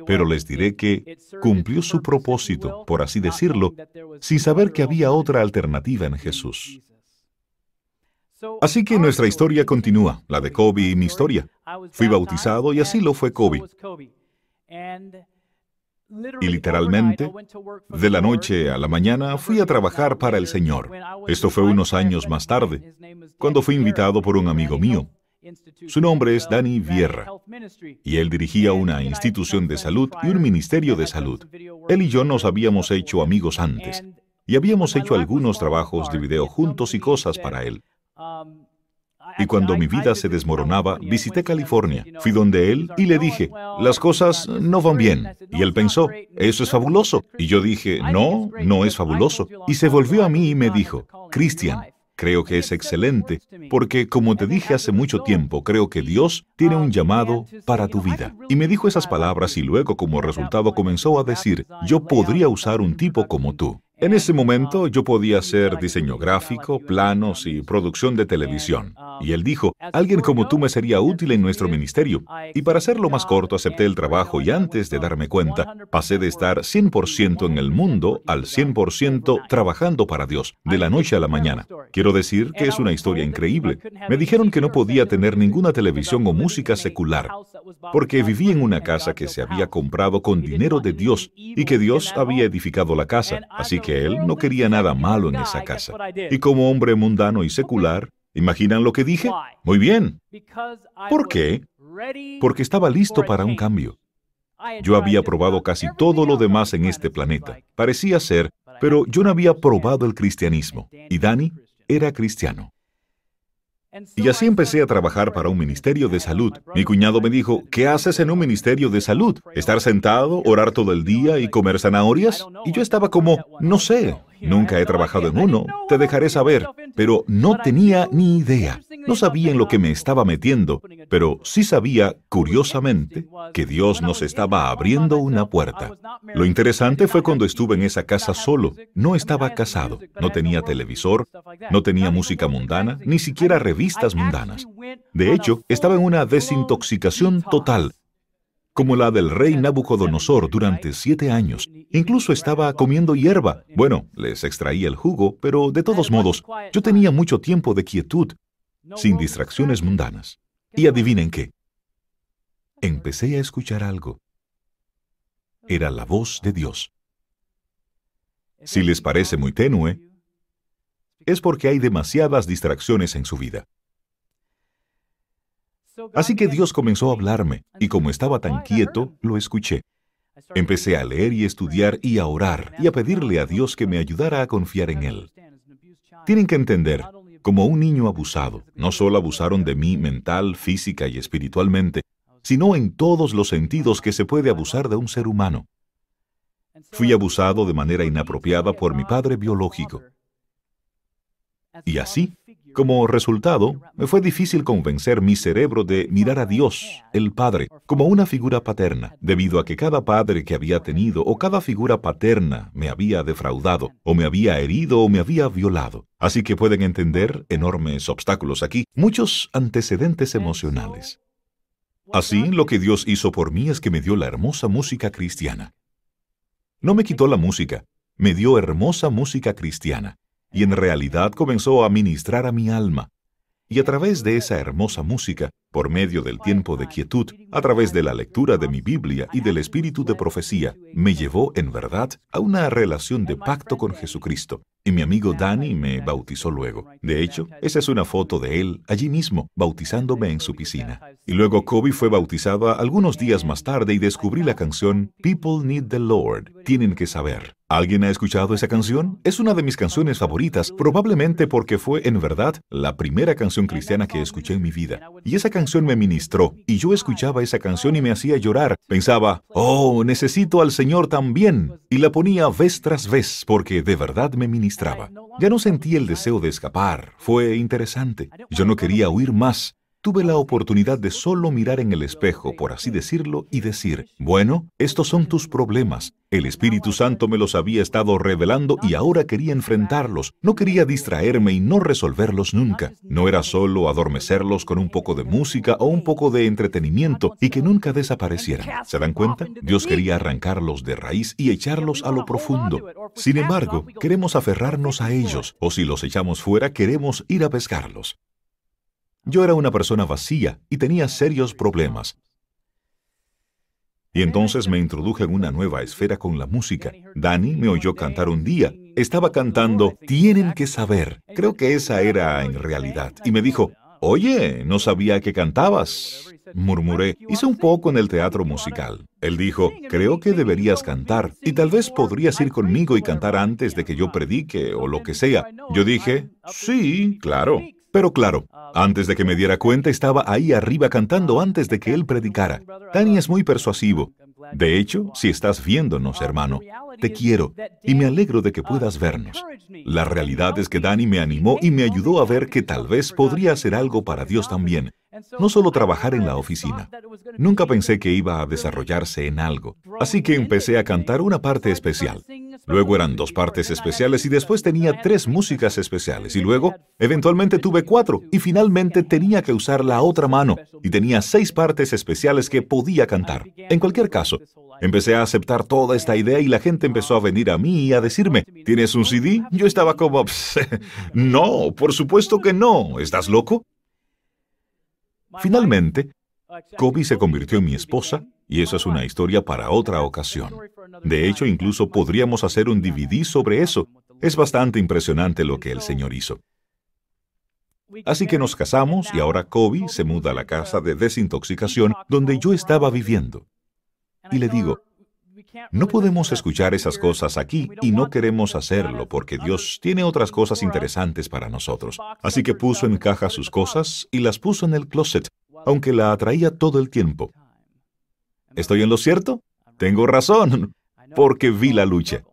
Pero les diré que cumplió su propósito, por así decirlo, sin saber que había otra alternativa en Jesús. Así que nuestra historia continúa, la de Kobe y mi historia. Fui bautizado y así lo fue Kobe. Y literalmente, de la noche a la mañana fui a trabajar para el Señor. Esto fue unos años más tarde, cuando fui invitado por un amigo mío. Su nombre es Danny Vierra, y él dirigía una institución de salud y un ministerio de salud. Él y yo nos habíamos hecho amigos antes, y habíamos hecho algunos trabajos de video juntos y cosas para él. Y cuando mi vida se desmoronaba, visité California. Fui donde él y le dije, las cosas no van bien. Y él pensó, eso es fabuloso. Y yo dije, no, no es fabuloso. Y se volvió a mí y me dijo, Cristian, creo que es excelente, porque como te dije hace mucho tiempo, creo que Dios tiene un llamado para tu vida. Y me dijo esas palabras y luego como resultado comenzó a decir, yo podría usar un tipo como tú. En ese momento yo podía hacer diseño gráfico, planos y producción de televisión. Y él dijo, alguien como tú me sería útil en nuestro ministerio. Y para hacerlo más corto, acepté el trabajo y antes de darme cuenta, pasé de estar 100% en el mundo al 100% trabajando para Dios, de la noche a la mañana. Quiero decir que es una historia increíble. Me dijeron que no podía tener ninguna televisión o música secular, porque viví en una casa que se había comprado con dinero de Dios y que Dios había edificado la casa. Así que él no quería nada malo en esa casa. Y como hombre mundano y secular, ¿imaginan lo que dije? Muy bien. ¿Por qué? Porque estaba listo para un cambio. Yo había probado casi todo lo demás en este planeta. Parecía ser, pero yo no había probado el cristianismo. Y Danny era cristiano. Y así empecé a trabajar para un ministerio de salud. Mi cuñado me dijo, ¿qué haces en un ministerio de salud? ¿Estar sentado, orar todo el día y comer zanahorias? Y yo estaba como, no sé, nunca he trabajado en uno, te dejaré saber, pero no tenía ni idea. No sabía en lo que me estaba metiendo, pero sí sabía, curiosamente, que Dios nos estaba abriendo una puerta. Lo interesante fue cuando estuve en esa casa solo. No estaba casado, no tenía televisor, no tenía música mundana, ni siquiera revistas mundanas. De hecho, estaba en una desintoxicación total, como la del rey Nabucodonosor durante siete años. Incluso estaba comiendo hierba. Bueno, les extraía el jugo, pero de todos modos, yo tenía mucho tiempo de quietud, sin distracciones mundanas. Y adivinen qué. Empecé a escuchar algo. Era la voz de Dios. Si les parece muy tenue, es porque hay demasiadas distracciones en su vida. Así que Dios comenzó a hablarme, y como estaba tan quieto, lo escuché. Empecé a leer y estudiar y a orar y a pedirle a Dios que me ayudara a confiar en Él. Tienen que entender, como un niño abusado, no solo abusaron de mí mental, física y espiritualmente, sino en todos los sentidos que se puede abusar de un ser humano. Fui abusado de manera inapropiada por mi padre biológico. Y así, como resultado, me fue difícil convencer mi cerebro de mirar a Dios, el Padre, como una figura paterna, debido a que cada padre que había tenido o cada figura paterna me había defraudado, o me había herido o me había violado. Así que pueden entender enormes obstáculos aquí, muchos antecedentes emocionales. Así, lo que Dios hizo por mí es que me dio la hermosa música cristiana. No me quitó la música, me dio hermosa música cristiana y en realidad comenzó a ministrar a mi alma. Y a través de esa hermosa música, por medio del tiempo de quietud, a través de la lectura de mi Biblia y del espíritu de profecía, me llevó en verdad a una relación de pacto con Jesucristo. Y mi amigo Danny me bautizó luego. De hecho, esa es una foto de él allí mismo, bautizándome en su piscina. Y luego Kobe fue bautizada algunos días más tarde y descubrí la canción People Need the Lord. Tienen que saber. ¿Alguien ha escuchado esa canción? Es una de mis canciones favoritas, probablemente porque fue en verdad la primera canción cristiana que escuché en mi vida. Y esa me ministró, y yo escuchaba esa canción y me hacía llorar. Pensaba, oh, necesito al Señor también. Y la ponía vez tras vez porque de verdad me ministraba. Ya no sentí el deseo de escapar. Fue interesante. Yo no quería huir más tuve la oportunidad de solo mirar en el espejo, por así decirlo, y decir, bueno, estos son tus problemas. El Espíritu Santo me los había estado revelando y ahora quería enfrentarlos. No quería distraerme y no resolverlos nunca. No era solo adormecerlos con un poco de música o un poco de entretenimiento y que nunca desaparecieran. ¿Se dan cuenta? Dios quería arrancarlos de raíz y echarlos a lo profundo. Sin embargo, queremos aferrarnos a ellos, o si los echamos fuera, queremos ir a pescarlos. Yo era una persona vacía y tenía serios problemas. Y entonces me introduje en una nueva esfera con la música. Danny me oyó cantar un día. Estaba cantando Tienen que saber. Creo que esa era en realidad. Y me dijo, Oye, no sabía que cantabas. Murmuré, hice un poco en el teatro musical. Él dijo, creo que deberías cantar y tal vez podrías ir conmigo y cantar antes de que yo predique o lo que sea. Yo dije, sí, claro. Pero claro, antes de que me diera cuenta estaba ahí arriba cantando antes de que él predicara. Danny es muy persuasivo. De hecho, si estás viéndonos, hermano, te quiero y me alegro de que puedas vernos. La realidad es que Danny me animó y me ayudó a ver que tal vez podría hacer algo para Dios también. No solo trabajar en la oficina. Nunca pensé que iba a desarrollarse en algo. Así que empecé a cantar una parte especial. Luego eran dos partes especiales y después tenía tres músicas especiales. Y luego, eventualmente tuve cuatro y finalmente tenía que usar la otra mano. Y tenía seis partes especiales que podía cantar. En cualquier caso, empecé a aceptar toda esta idea y la gente empezó a venir a mí y a decirme, ¿tienes un CD? Yo estaba como, no, por supuesto que no. ¿Estás loco? Finalmente, Kobe se convirtió en mi esposa y eso es una historia para otra ocasión. De hecho, incluso podríamos hacer un DVD sobre eso. Es bastante impresionante lo que el Señor hizo. Así que nos casamos y ahora Kobe se muda a la casa de desintoxicación donde yo estaba viviendo. Y le digo, no podemos escuchar esas cosas aquí y no queremos hacerlo porque Dios tiene otras cosas interesantes para nosotros. Así que puso en caja sus cosas y las puso en el closet, aunque la atraía todo el tiempo. ¿Estoy en lo cierto? Tengo razón, porque vi la lucha.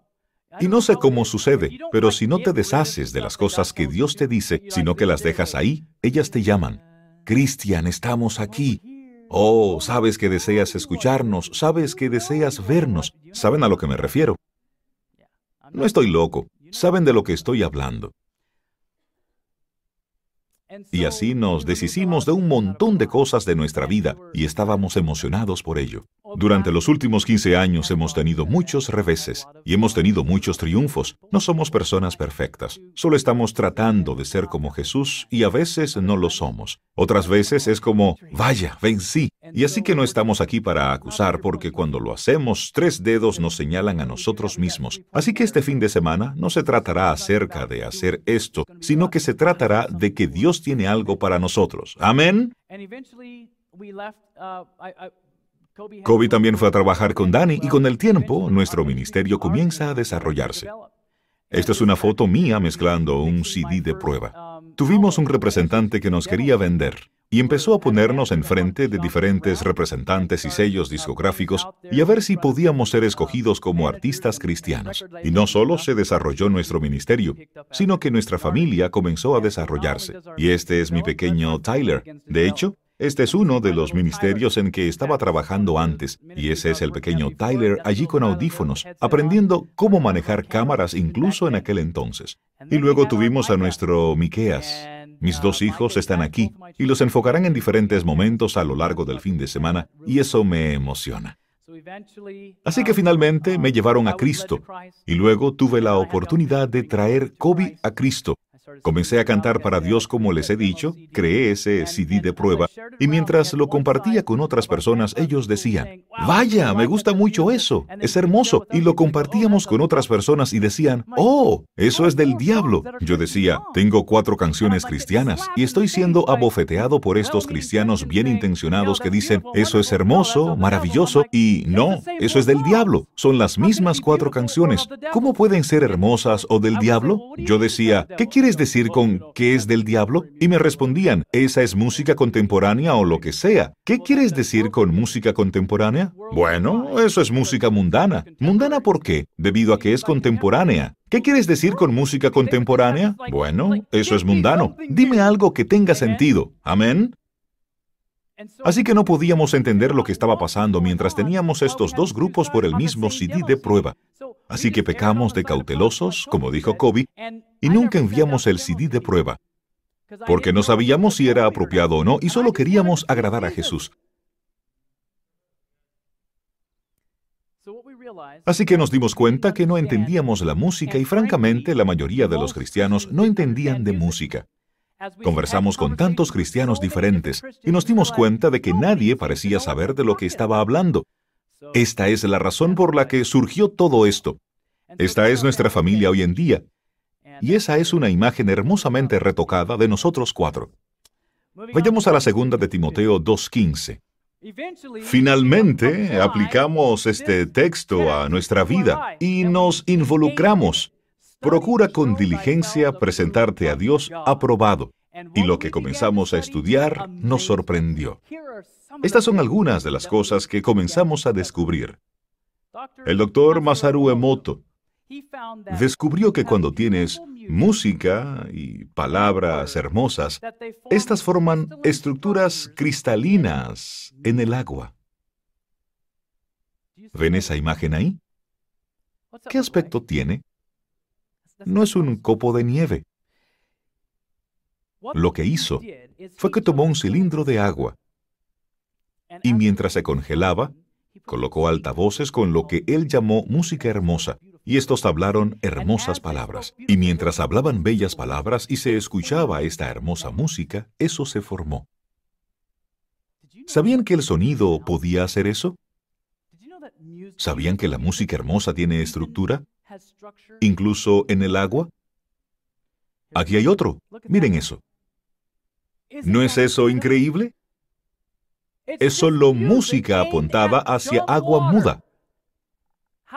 Y no sé cómo sucede, pero si no te deshaces de las cosas que Dios te dice, sino que las dejas ahí, ellas te llaman. Cristian, estamos aquí. Oh, sabes que deseas escucharnos, sabes que deseas vernos. ¿Saben a lo que me refiero? No estoy loco, saben de lo que estoy hablando. Y así nos deshicimos de un montón de cosas de nuestra vida y estábamos emocionados por ello. Durante los últimos 15 años hemos tenido muchos reveses y hemos tenido muchos triunfos. No somos personas perfectas, solo estamos tratando de ser como Jesús y a veces no lo somos. Otras veces es como, vaya, vencí. Y así que no estamos aquí para acusar porque cuando lo hacemos, tres dedos nos señalan a nosotros mismos. Así que este fin de semana no se tratará acerca de hacer esto, sino que se tratará de que Dios tiene algo para nosotros. Amén. Kobe también fue a trabajar con Danny y con el tiempo nuestro ministerio comienza a desarrollarse. Esta es una foto mía mezclando un CD de prueba. Tuvimos un representante que nos quería vender y empezó a ponernos enfrente de diferentes representantes y sellos discográficos y a ver si podíamos ser escogidos como artistas cristianos. Y no solo se desarrolló nuestro ministerio, sino que nuestra familia comenzó a desarrollarse. Y este es mi pequeño Tyler. De hecho, este es uno de los ministerios en que estaba trabajando antes, y ese es el pequeño Tyler allí con audífonos, aprendiendo cómo manejar cámaras incluso en aquel entonces. Y luego tuvimos a nuestro Miqueas. Mis dos hijos están aquí y los enfocarán en diferentes momentos a lo largo del fin de semana, y eso me emociona. Así que finalmente me llevaron a Cristo y luego tuve la oportunidad de traer Kobe a Cristo Comencé a cantar para Dios como les he dicho, creé ese CD de prueba y mientras lo compartía con otras personas, ellos decían, vaya, me gusta mucho eso, es hermoso. Y lo compartíamos con otras personas y decían, oh, eso es del diablo. Yo decía, tengo cuatro canciones cristianas y estoy siendo abofeteado por estos cristianos bien intencionados que dicen, eso es hermoso, maravilloso y no, eso es del diablo. Son las mismas cuatro canciones. ¿Cómo pueden ser hermosas o del diablo? Yo decía, ¿qué quieres decir con ¿qué es del diablo? Y me respondían, esa es música contemporánea o lo que sea. ¿Qué quieres decir con música contemporánea? Bueno, eso es música mundana. ¿Mundana por qué? Debido a que es contemporánea. ¿Qué quieres decir con música contemporánea? Bueno, eso es mundano. Dime algo que tenga sentido. Amén. Así que no podíamos entender lo que estaba pasando mientras teníamos estos dos grupos por el mismo CD de prueba. Así que pecamos de cautelosos, como dijo Kobe, y nunca enviamos el CD de prueba, porque no sabíamos si era apropiado o no y solo queríamos agradar a Jesús. Así que nos dimos cuenta que no entendíamos la música y francamente la mayoría de los cristianos no entendían de música. Conversamos con tantos cristianos diferentes y nos dimos cuenta de que nadie parecía saber de lo que estaba hablando. Esta es la razón por la que surgió todo esto. Esta es nuestra familia hoy en día. Y esa es una imagen hermosamente retocada de nosotros cuatro. Vayamos a la segunda de Timoteo 2.15. Finalmente, aplicamos este texto a nuestra vida y nos involucramos. Procura con diligencia presentarte a Dios aprobado. Y lo que comenzamos a estudiar nos sorprendió. Estas son algunas de las cosas que comenzamos a descubrir. El doctor Masaru Emoto descubrió que cuando tienes música y palabras hermosas, estas forman estructuras cristalinas en el agua. ¿Ven esa imagen ahí? ¿Qué aspecto tiene? No es un copo de nieve. Lo que hizo fue que tomó un cilindro de agua y mientras se congelaba, colocó altavoces con lo que él llamó música hermosa, y estos hablaron hermosas palabras. Y mientras hablaban bellas palabras y se escuchaba esta hermosa música, eso se formó. ¿Sabían que el sonido podía hacer eso? ¿Sabían que la música hermosa tiene estructura? Incluso en el agua. Aquí hay otro. Miren eso. ¿No es eso increíble? es solo música apuntada hacia agua muda.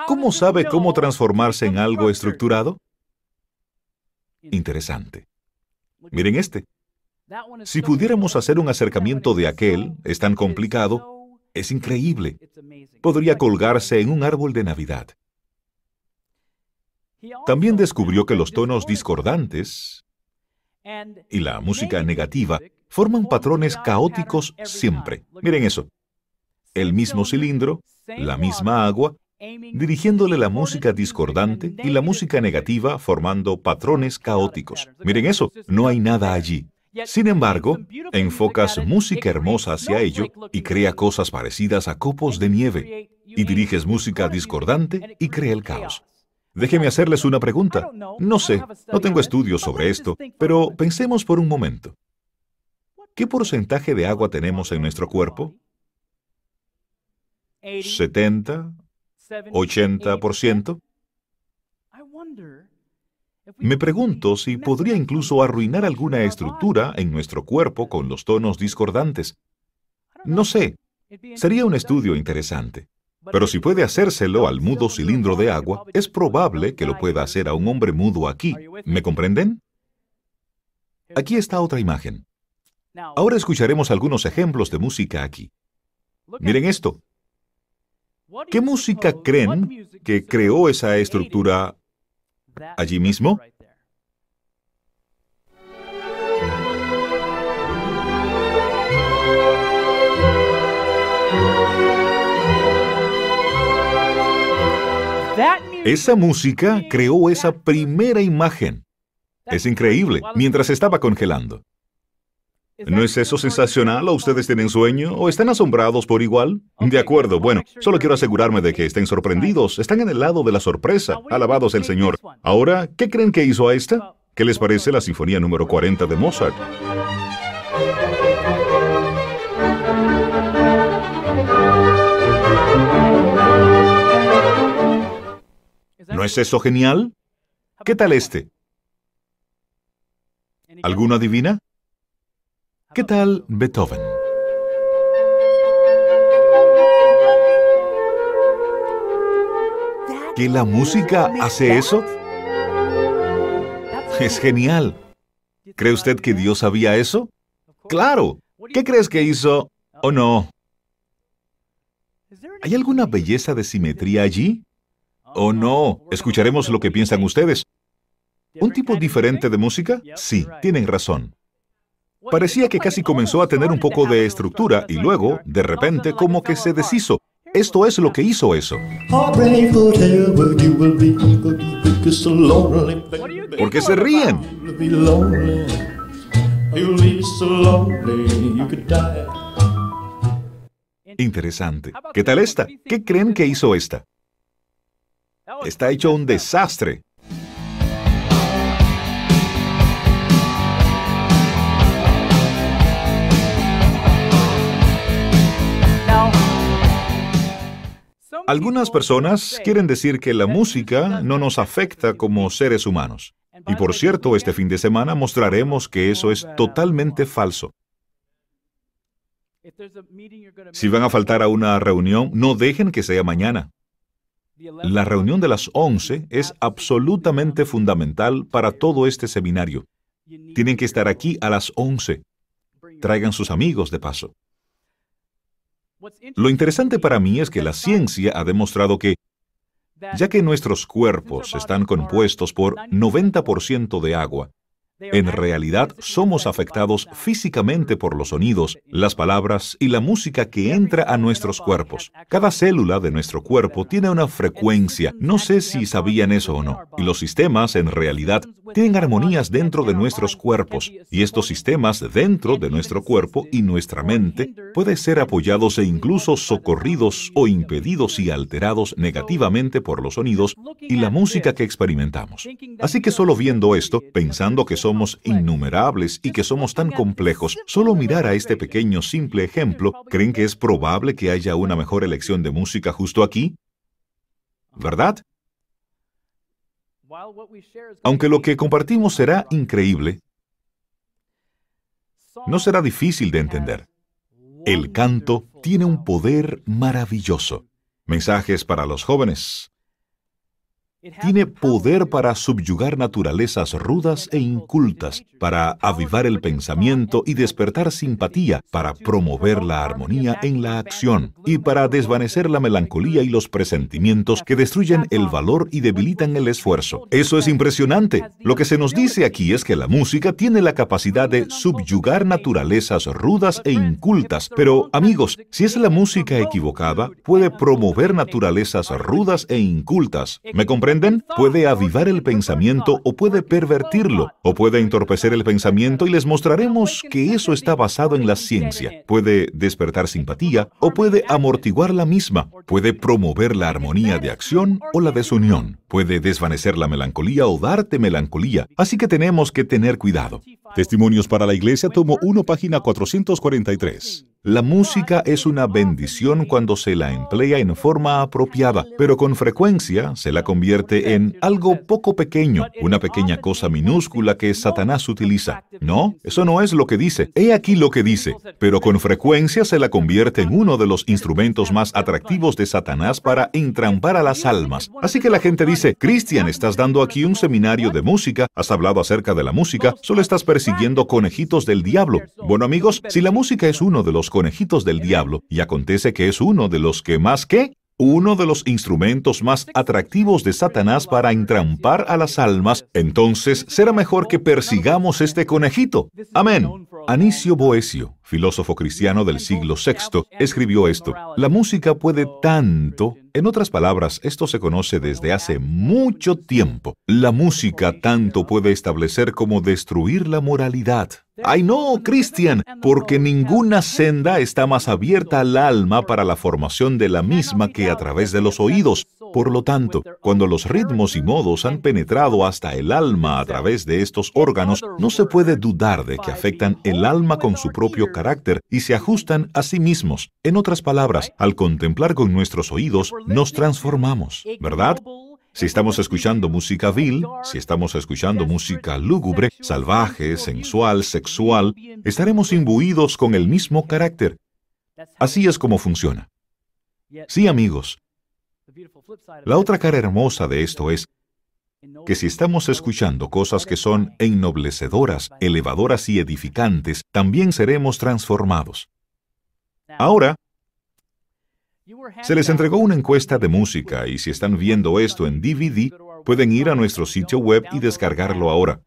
¿Cómo sabe cómo transformarse en algo estructurado? Interesante. Miren este. Si pudiéramos hacer un acercamiento de aquel, es tan complicado, es increíble. Podría colgarse en un árbol de Navidad. También descubrió que los tonos discordantes y la música negativa forman patrones caóticos siempre. Miren eso. El mismo cilindro, la misma agua, dirigiéndole la música discordante y la música negativa formando patrones caóticos. Miren eso, no hay nada allí. Sin embargo, enfocas música hermosa hacia ello y crea cosas parecidas a copos de nieve, y diriges música discordante y crea el caos. Déjeme hacerles una pregunta. No sé, no tengo estudios sobre esto, pero pensemos por un momento. ¿Qué porcentaje de agua tenemos en nuestro cuerpo? 70, 80%. Me pregunto si podría incluso arruinar alguna estructura en nuestro cuerpo con los tonos discordantes. No sé. Sería un estudio interesante. Pero si puede hacérselo al mudo cilindro de agua, es probable que lo pueda hacer a un hombre mudo aquí. ¿Me comprenden? Aquí está otra imagen. Ahora escucharemos algunos ejemplos de música aquí. Miren esto. ¿Qué música creen que creó esa estructura allí mismo? Esa música creó esa primera imagen. Es increíble, mientras estaba congelando. ¿No es eso sensacional o ustedes tienen sueño o están asombrados por igual? De acuerdo, bueno, solo quiero asegurarme de que estén sorprendidos, están en el lado de la sorpresa, alabados el Señor. Ahora, ¿qué creen que hizo a esta? ¿Qué les parece la Sinfonía número 40 de Mozart? ¿No es eso genial? ¿Qué tal este? ¿Alguno adivina? ¿Qué tal Beethoven? ¿Que la música hace eso? Es genial. ¿Cree usted que Dios sabía eso? Claro. ¿Qué crees que hizo? ¿O no? ¿Hay alguna belleza de simetría allí? ¿O no? Escucharemos lo que piensan ustedes. ¿Un tipo diferente de música? Sí, tienen razón. Parecía que casi comenzó a tener un poco de estructura y luego, de repente, como que se deshizo. Esto es lo que hizo eso. ¿Por qué se ríen? Interesante. ¿Qué tal esta? ¿Qué creen que hizo esta? Está hecho un desastre. Algunas personas quieren decir que la música no nos afecta como seres humanos. Y por cierto, este fin de semana mostraremos que eso es totalmente falso. Si van a faltar a una reunión, no dejen que sea mañana. La reunión de las 11 es absolutamente fundamental para todo este seminario. Tienen que estar aquí a las 11. Traigan sus amigos de paso. Lo interesante para mí es que la ciencia ha demostrado que, ya que nuestros cuerpos están compuestos por 90% de agua, en realidad somos afectados físicamente por los sonidos, las palabras y la música que entra a nuestros cuerpos. Cada célula de nuestro cuerpo tiene una frecuencia, no sé si sabían eso o no, y los sistemas en realidad tienen armonías dentro de nuestros cuerpos, y estos sistemas dentro de nuestro cuerpo y nuestra mente pueden ser apoyados e incluso socorridos o impedidos y alterados negativamente por los sonidos y la música que experimentamos. Así que solo viendo esto, pensando que somos innumerables y que somos tan complejos, solo mirar a este pequeño simple ejemplo, ¿creen que es probable que haya una mejor elección de música justo aquí? ¿Verdad? Aunque lo que compartimos será increíble, no será difícil de entender. El canto tiene un poder maravilloso. Mensajes para los jóvenes, tiene poder para subyugar naturalezas rudas e incultas, para avivar el pensamiento y despertar simpatía, para promover la armonía en la acción y para desvanecer la melancolía y los presentimientos que destruyen el valor y debilitan el esfuerzo. Eso es impresionante. Lo que se nos dice aquí es que la música tiene la capacidad de subyugar naturalezas rudas e incultas, pero amigos, si es la música equivocada, puede promover naturalezas rudas e incultas. ¿Me Puede avivar el pensamiento o puede pervertirlo, o puede entorpecer el pensamiento y les mostraremos que eso está basado en la ciencia. Puede despertar simpatía o puede amortiguar la misma. Puede promover la armonía de acción o la desunión. Puede desvanecer la melancolía o darte melancolía. Así que tenemos que tener cuidado. Testimonios para la Iglesia, tomo 1, página 443. La música es una bendición cuando se la emplea en forma apropiada, pero con frecuencia se la convierte en algo poco pequeño, una pequeña cosa minúscula que Satanás utiliza. No, eso no es lo que dice. He aquí lo que dice, pero con frecuencia se la convierte en uno de los instrumentos más atractivos de Satanás para entrampar a las almas. Así que la gente dice, Cristian, estás dando aquí un seminario de música, has hablado acerca de la música, solo estás persiguiendo conejitos del diablo. Bueno amigos, si la música es uno de los conejitos del diablo, y acontece que es uno de los que más que uno de los instrumentos más atractivos de Satanás para entrampar a las almas, entonces será mejor que persigamos este conejito. Amén. Anicio Boesio, filósofo cristiano del siglo VI, escribió esto. La música puede tanto, en otras palabras, esto se conoce desde hace mucho tiempo. La música tanto puede establecer como destruir la moralidad. Ay no, Cristian, porque ninguna senda está más abierta al alma para la formación de la misma que a través de los oídos. Por lo tanto, cuando los ritmos y modos han penetrado hasta el alma a través de estos órganos, no se puede dudar de que afectan el alma con su propio carácter y se ajustan a sí mismos. En otras palabras, al contemplar con nuestros oídos, nos transformamos, ¿verdad? Si estamos escuchando música vil, si estamos escuchando música lúgubre, salvaje, sensual, sexual, estaremos imbuidos con el mismo carácter. Así es como funciona. Sí, amigos. La otra cara hermosa de esto es que si estamos escuchando cosas que son ennoblecederas, elevadoras y edificantes, también seremos transformados. Ahora, se les entregó una encuesta de música y si están viendo esto en DVD, pueden ir a nuestro sitio web y descargarlo ahora.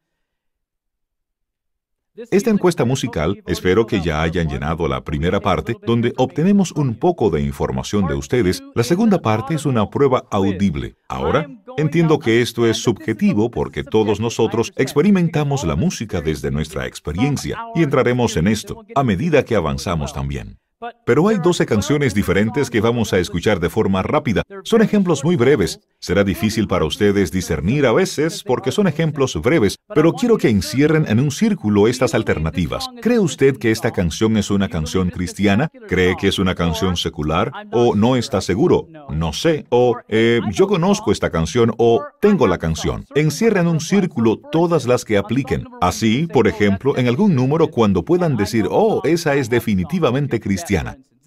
Esta encuesta musical, espero que ya hayan llenado la primera parte, donde obtenemos un poco de información de ustedes. La segunda parte es una prueba audible. Ahora, entiendo que esto es subjetivo porque todos nosotros experimentamos la música desde nuestra experiencia y entraremos en esto a medida que avanzamos también. Pero hay 12 canciones diferentes que vamos a escuchar de forma rápida. Son ejemplos muy breves. Será difícil para ustedes discernir a veces porque son ejemplos breves, pero quiero que encierren en un círculo estas alternativas. ¿Cree usted que esta canción es una canción cristiana? ¿Cree que es una canción secular? ¿O no está seguro? No sé. ¿O eh, yo conozco esta canción? ¿O tengo la canción? Encierren en un círculo todas las que apliquen. Así, por ejemplo, en algún número cuando puedan decir, oh, esa es definitivamente cristiana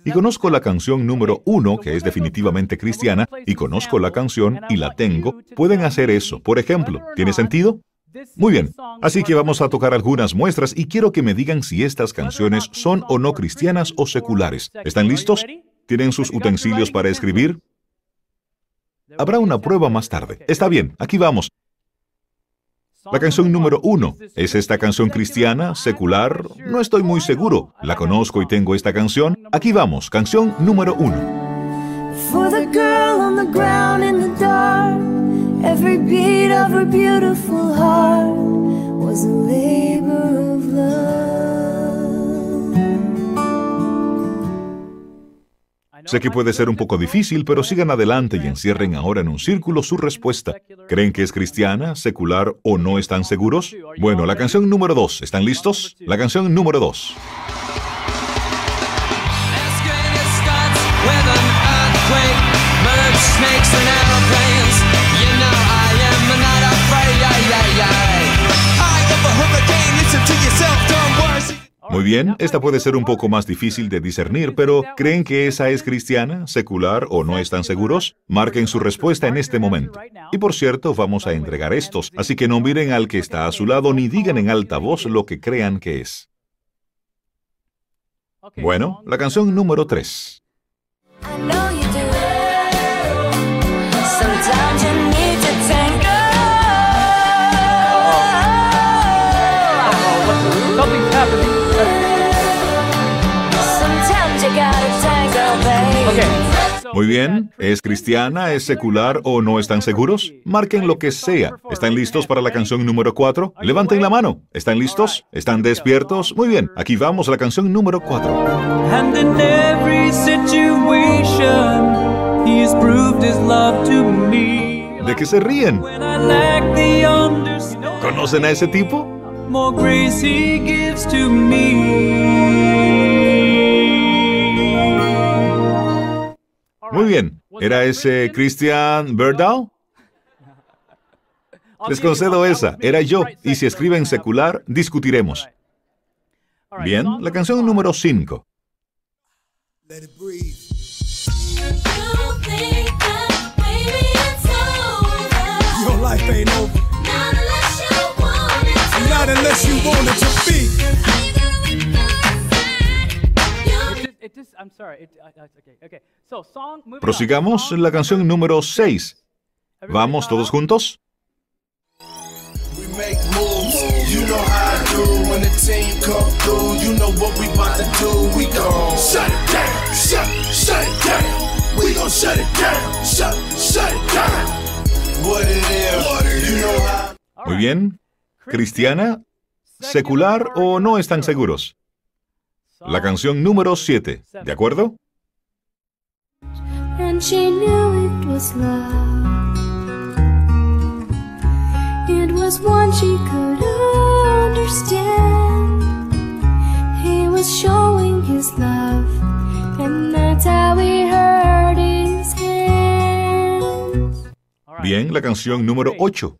y conozco la canción número uno, que es definitivamente cristiana, y conozco la canción y la tengo, pueden hacer eso. Por ejemplo, ¿tiene sentido? Muy bien, así que vamos a tocar algunas muestras y quiero que me digan si estas canciones son o no cristianas o seculares. ¿Están listos? ¿Tienen sus utensilios para escribir? Habrá una prueba más tarde. Está bien, aquí vamos. La canción número uno. ¿Es esta canción cristiana, secular? No estoy muy seguro. La conozco y tengo esta canción. Aquí vamos, canción número uno. For the girl on the ground in the dark, every beat of her beautiful heart was a Sé que puede ser un poco difícil, pero sigan adelante y encierren ahora en un círculo su respuesta. ¿Creen que es cristiana, secular o no están seguros? Bueno, la canción número dos. ¿Están listos? La canción número dos. Muy bien, esta puede ser un poco más difícil de discernir, pero ¿creen que esa es cristiana, secular o no están seguros? Marquen su respuesta en este momento. Y por cierto, vamos a entregar estos, así que no miren al que está a su lado ni digan en alta voz lo que crean que es. Bueno, la canción número 3. Muy bien, ¿es cristiana, es secular o no están seguros? Marquen lo que sea. ¿Están listos para la canción número 4? Levanten la mano. ¿Están listos? ¿Están despiertos? Muy bien, aquí vamos a la canción número 4. ¿De qué se ríen? ¿Conocen a ese tipo? Muy bien, ¿era ese Christian Berdow? Les concedo esa, era yo, y si escriben secular, discutiremos. Bien, la canción número 5. Prosigamos la canción número 6. ¿Vamos todos juntos? Muy bien. ¿Cristiana? ¿Secular o no están seguros? La canción número 7, ¿de acuerdo? And she knew it was love. It was one she could understand. He was showing his love, and that's how he hurt his hands. Bien, la canción número 8.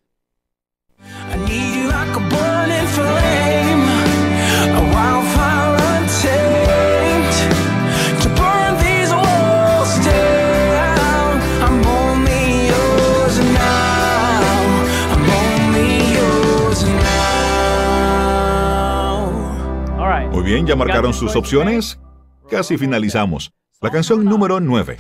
Bien, ya marcaron sus opciones. Casi finalizamos. La canción número 9.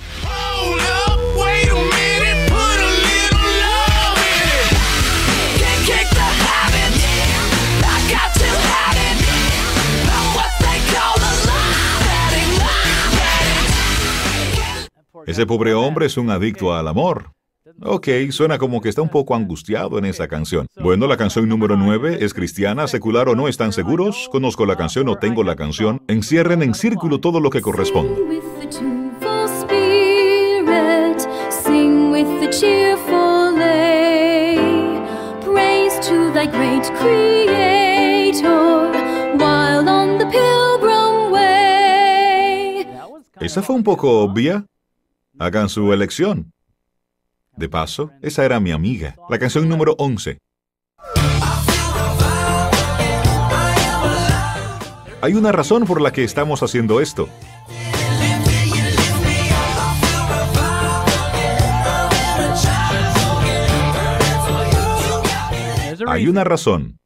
Ese pobre hombre es un adicto al amor. Ok, suena como que está un poco angustiado en esa canción. Bueno, la canción número 9 es cristiana, secular o no están seguros. Conozco la canción o tengo la canción. Encierren en círculo todo lo que corresponde. Esa fue un poco obvia. Hagan su elección. De paso, esa era mi amiga. La canción número 11. Hay una razón por la que estamos haciendo esto. Hay una razón.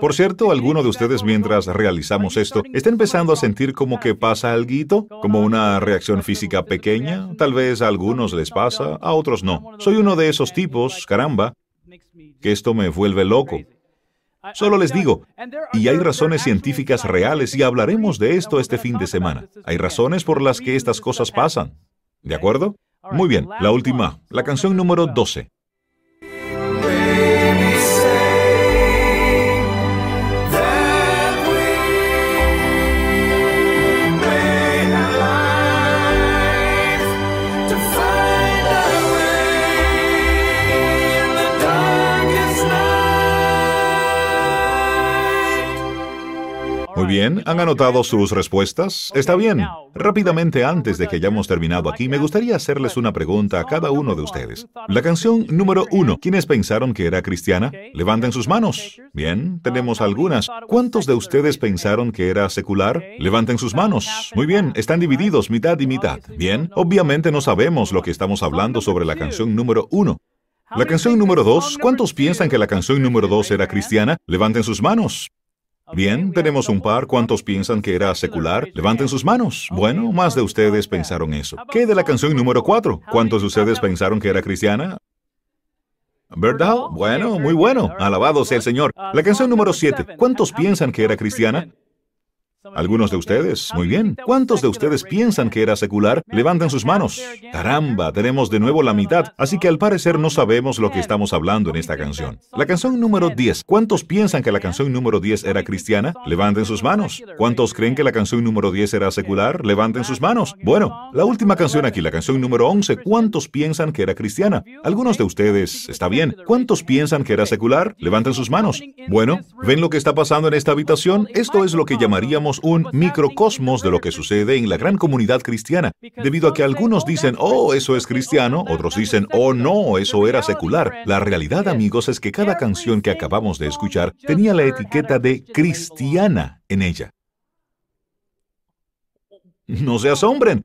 Por cierto, alguno de ustedes mientras realizamos esto está empezando a sentir como que pasa algo, como una reacción física pequeña. Tal vez a algunos les pasa, a otros no. Soy uno de esos tipos, caramba, que esto me vuelve loco. Solo les digo, y hay razones científicas reales y hablaremos de esto este fin de semana. Hay razones por las que estas cosas pasan. ¿De acuerdo? Muy bien, la última, la canción número 12. Bien, ¿han anotado sus respuestas? Está bien. Rápidamente, antes de que hayamos terminado aquí, me gustaría hacerles una pregunta a cada uno de ustedes. La canción número uno, ¿quiénes pensaron que era cristiana? Levanten sus manos. Bien, tenemos algunas. ¿Cuántos de ustedes pensaron que era secular? Levanten sus manos. Muy bien, están divididos mitad y mitad. Bien, obviamente no sabemos lo que estamos hablando sobre la canción número uno. La canción número dos, ¿cuántos piensan que la canción número dos era cristiana? Levanten sus manos. Bien, tenemos un par. ¿Cuántos piensan que era secular? Levanten sus manos. Bueno, más de ustedes pensaron eso. ¿Qué de la canción número 4? ¿Cuántos de ustedes pensaron que era cristiana? ¿Verdad? Bueno, muy bueno. Alabado sea el Señor. La canción número 7. ¿Cuántos piensan que era cristiana? Algunos de ustedes, muy bien. ¿Cuántos de ustedes piensan que era secular? Levanten sus manos. Caramba, tenemos de nuevo la mitad, así que al parecer no sabemos lo que estamos hablando en esta canción. La canción número 10. ¿Cuántos piensan que la canción número 10 era cristiana? Levanten sus manos. ¿Cuántos creen que la canción número 10 era secular? Levanten sus manos. Bueno, la última canción aquí, la canción número 11. ¿Cuántos piensan que era cristiana? Algunos de ustedes, está bien. ¿Cuántos piensan que era secular? Levanten sus manos. Bueno, ¿ven lo que está pasando en esta habitación? Esto es lo que llamaríamos un microcosmos de lo que sucede en la gran comunidad cristiana, debido a que algunos dicen, oh, eso es cristiano, otros dicen, oh, no, eso era secular. La realidad, amigos, es que cada canción que acabamos de escuchar tenía la etiqueta de cristiana en ella. No se asombren.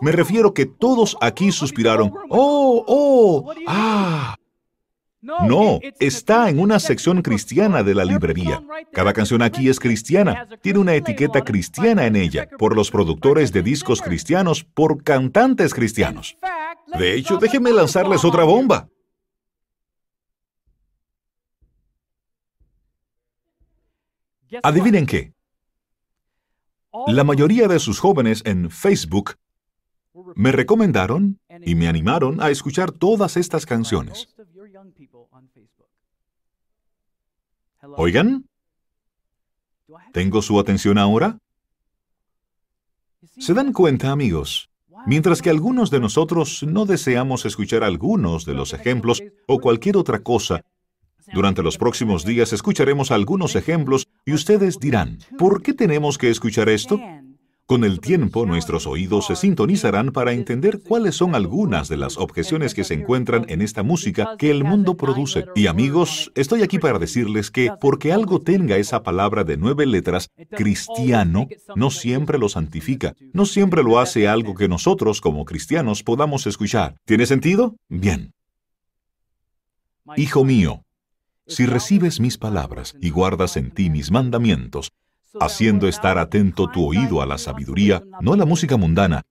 Me refiero que todos aquí suspiraron, oh, oh, ah, no, está en una sección cristiana de la librería. Cada canción aquí es cristiana, tiene una etiqueta cristiana en ella, por los productores de discos cristianos, por cantantes cristianos. De hecho, déjenme lanzarles otra bomba. Adivinen qué. La mayoría de sus jóvenes en Facebook me recomendaron y me animaron a escuchar todas estas canciones. Oigan, ¿tengo su atención ahora? ¿Se dan cuenta, amigos? Mientras que algunos de nosotros no deseamos escuchar algunos de los ejemplos o cualquier otra cosa, durante los próximos días escucharemos algunos ejemplos y ustedes dirán, ¿por qué tenemos que escuchar esto? Con el tiempo, nuestros oídos se sintonizarán para entender cuáles son algunas de las objeciones que se encuentran en esta música que el mundo produce. Y amigos, estoy aquí para decirles que porque algo tenga esa palabra de nueve letras, cristiano, no siempre lo santifica, no siempre lo hace algo que nosotros como cristianos podamos escuchar. ¿Tiene sentido? Bien. Hijo mío, si recibes mis palabras y guardas en ti mis mandamientos, haciendo estar atento tu oído a la sabiduría, no a la música mundana.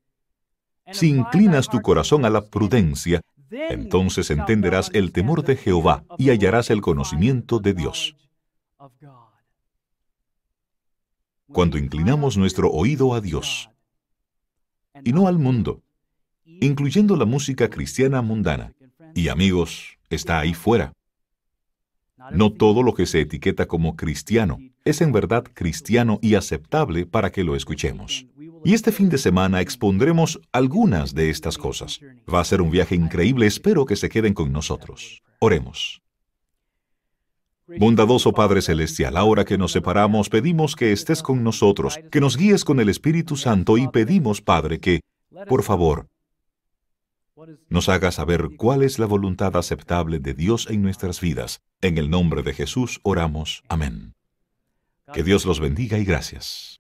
Si inclinas tu corazón a la prudencia, entonces entenderás el temor de Jehová y hallarás el conocimiento de Dios. Cuando inclinamos nuestro oído a Dios y no al mundo, incluyendo la música cristiana mundana, y amigos, está ahí fuera. No todo lo que se etiqueta como cristiano es en verdad cristiano y aceptable para que lo escuchemos. Y este fin de semana expondremos algunas de estas cosas. Va a ser un viaje increíble, espero que se queden con nosotros. Oremos. Bondadoso Padre Celestial, ahora que nos separamos, pedimos que estés con nosotros, que nos guíes con el Espíritu Santo y pedimos, Padre, que, por favor, nos haga saber cuál es la voluntad aceptable de Dios en nuestras vidas. En el nombre de Jesús oramos. Amén. Que Dios los bendiga y gracias.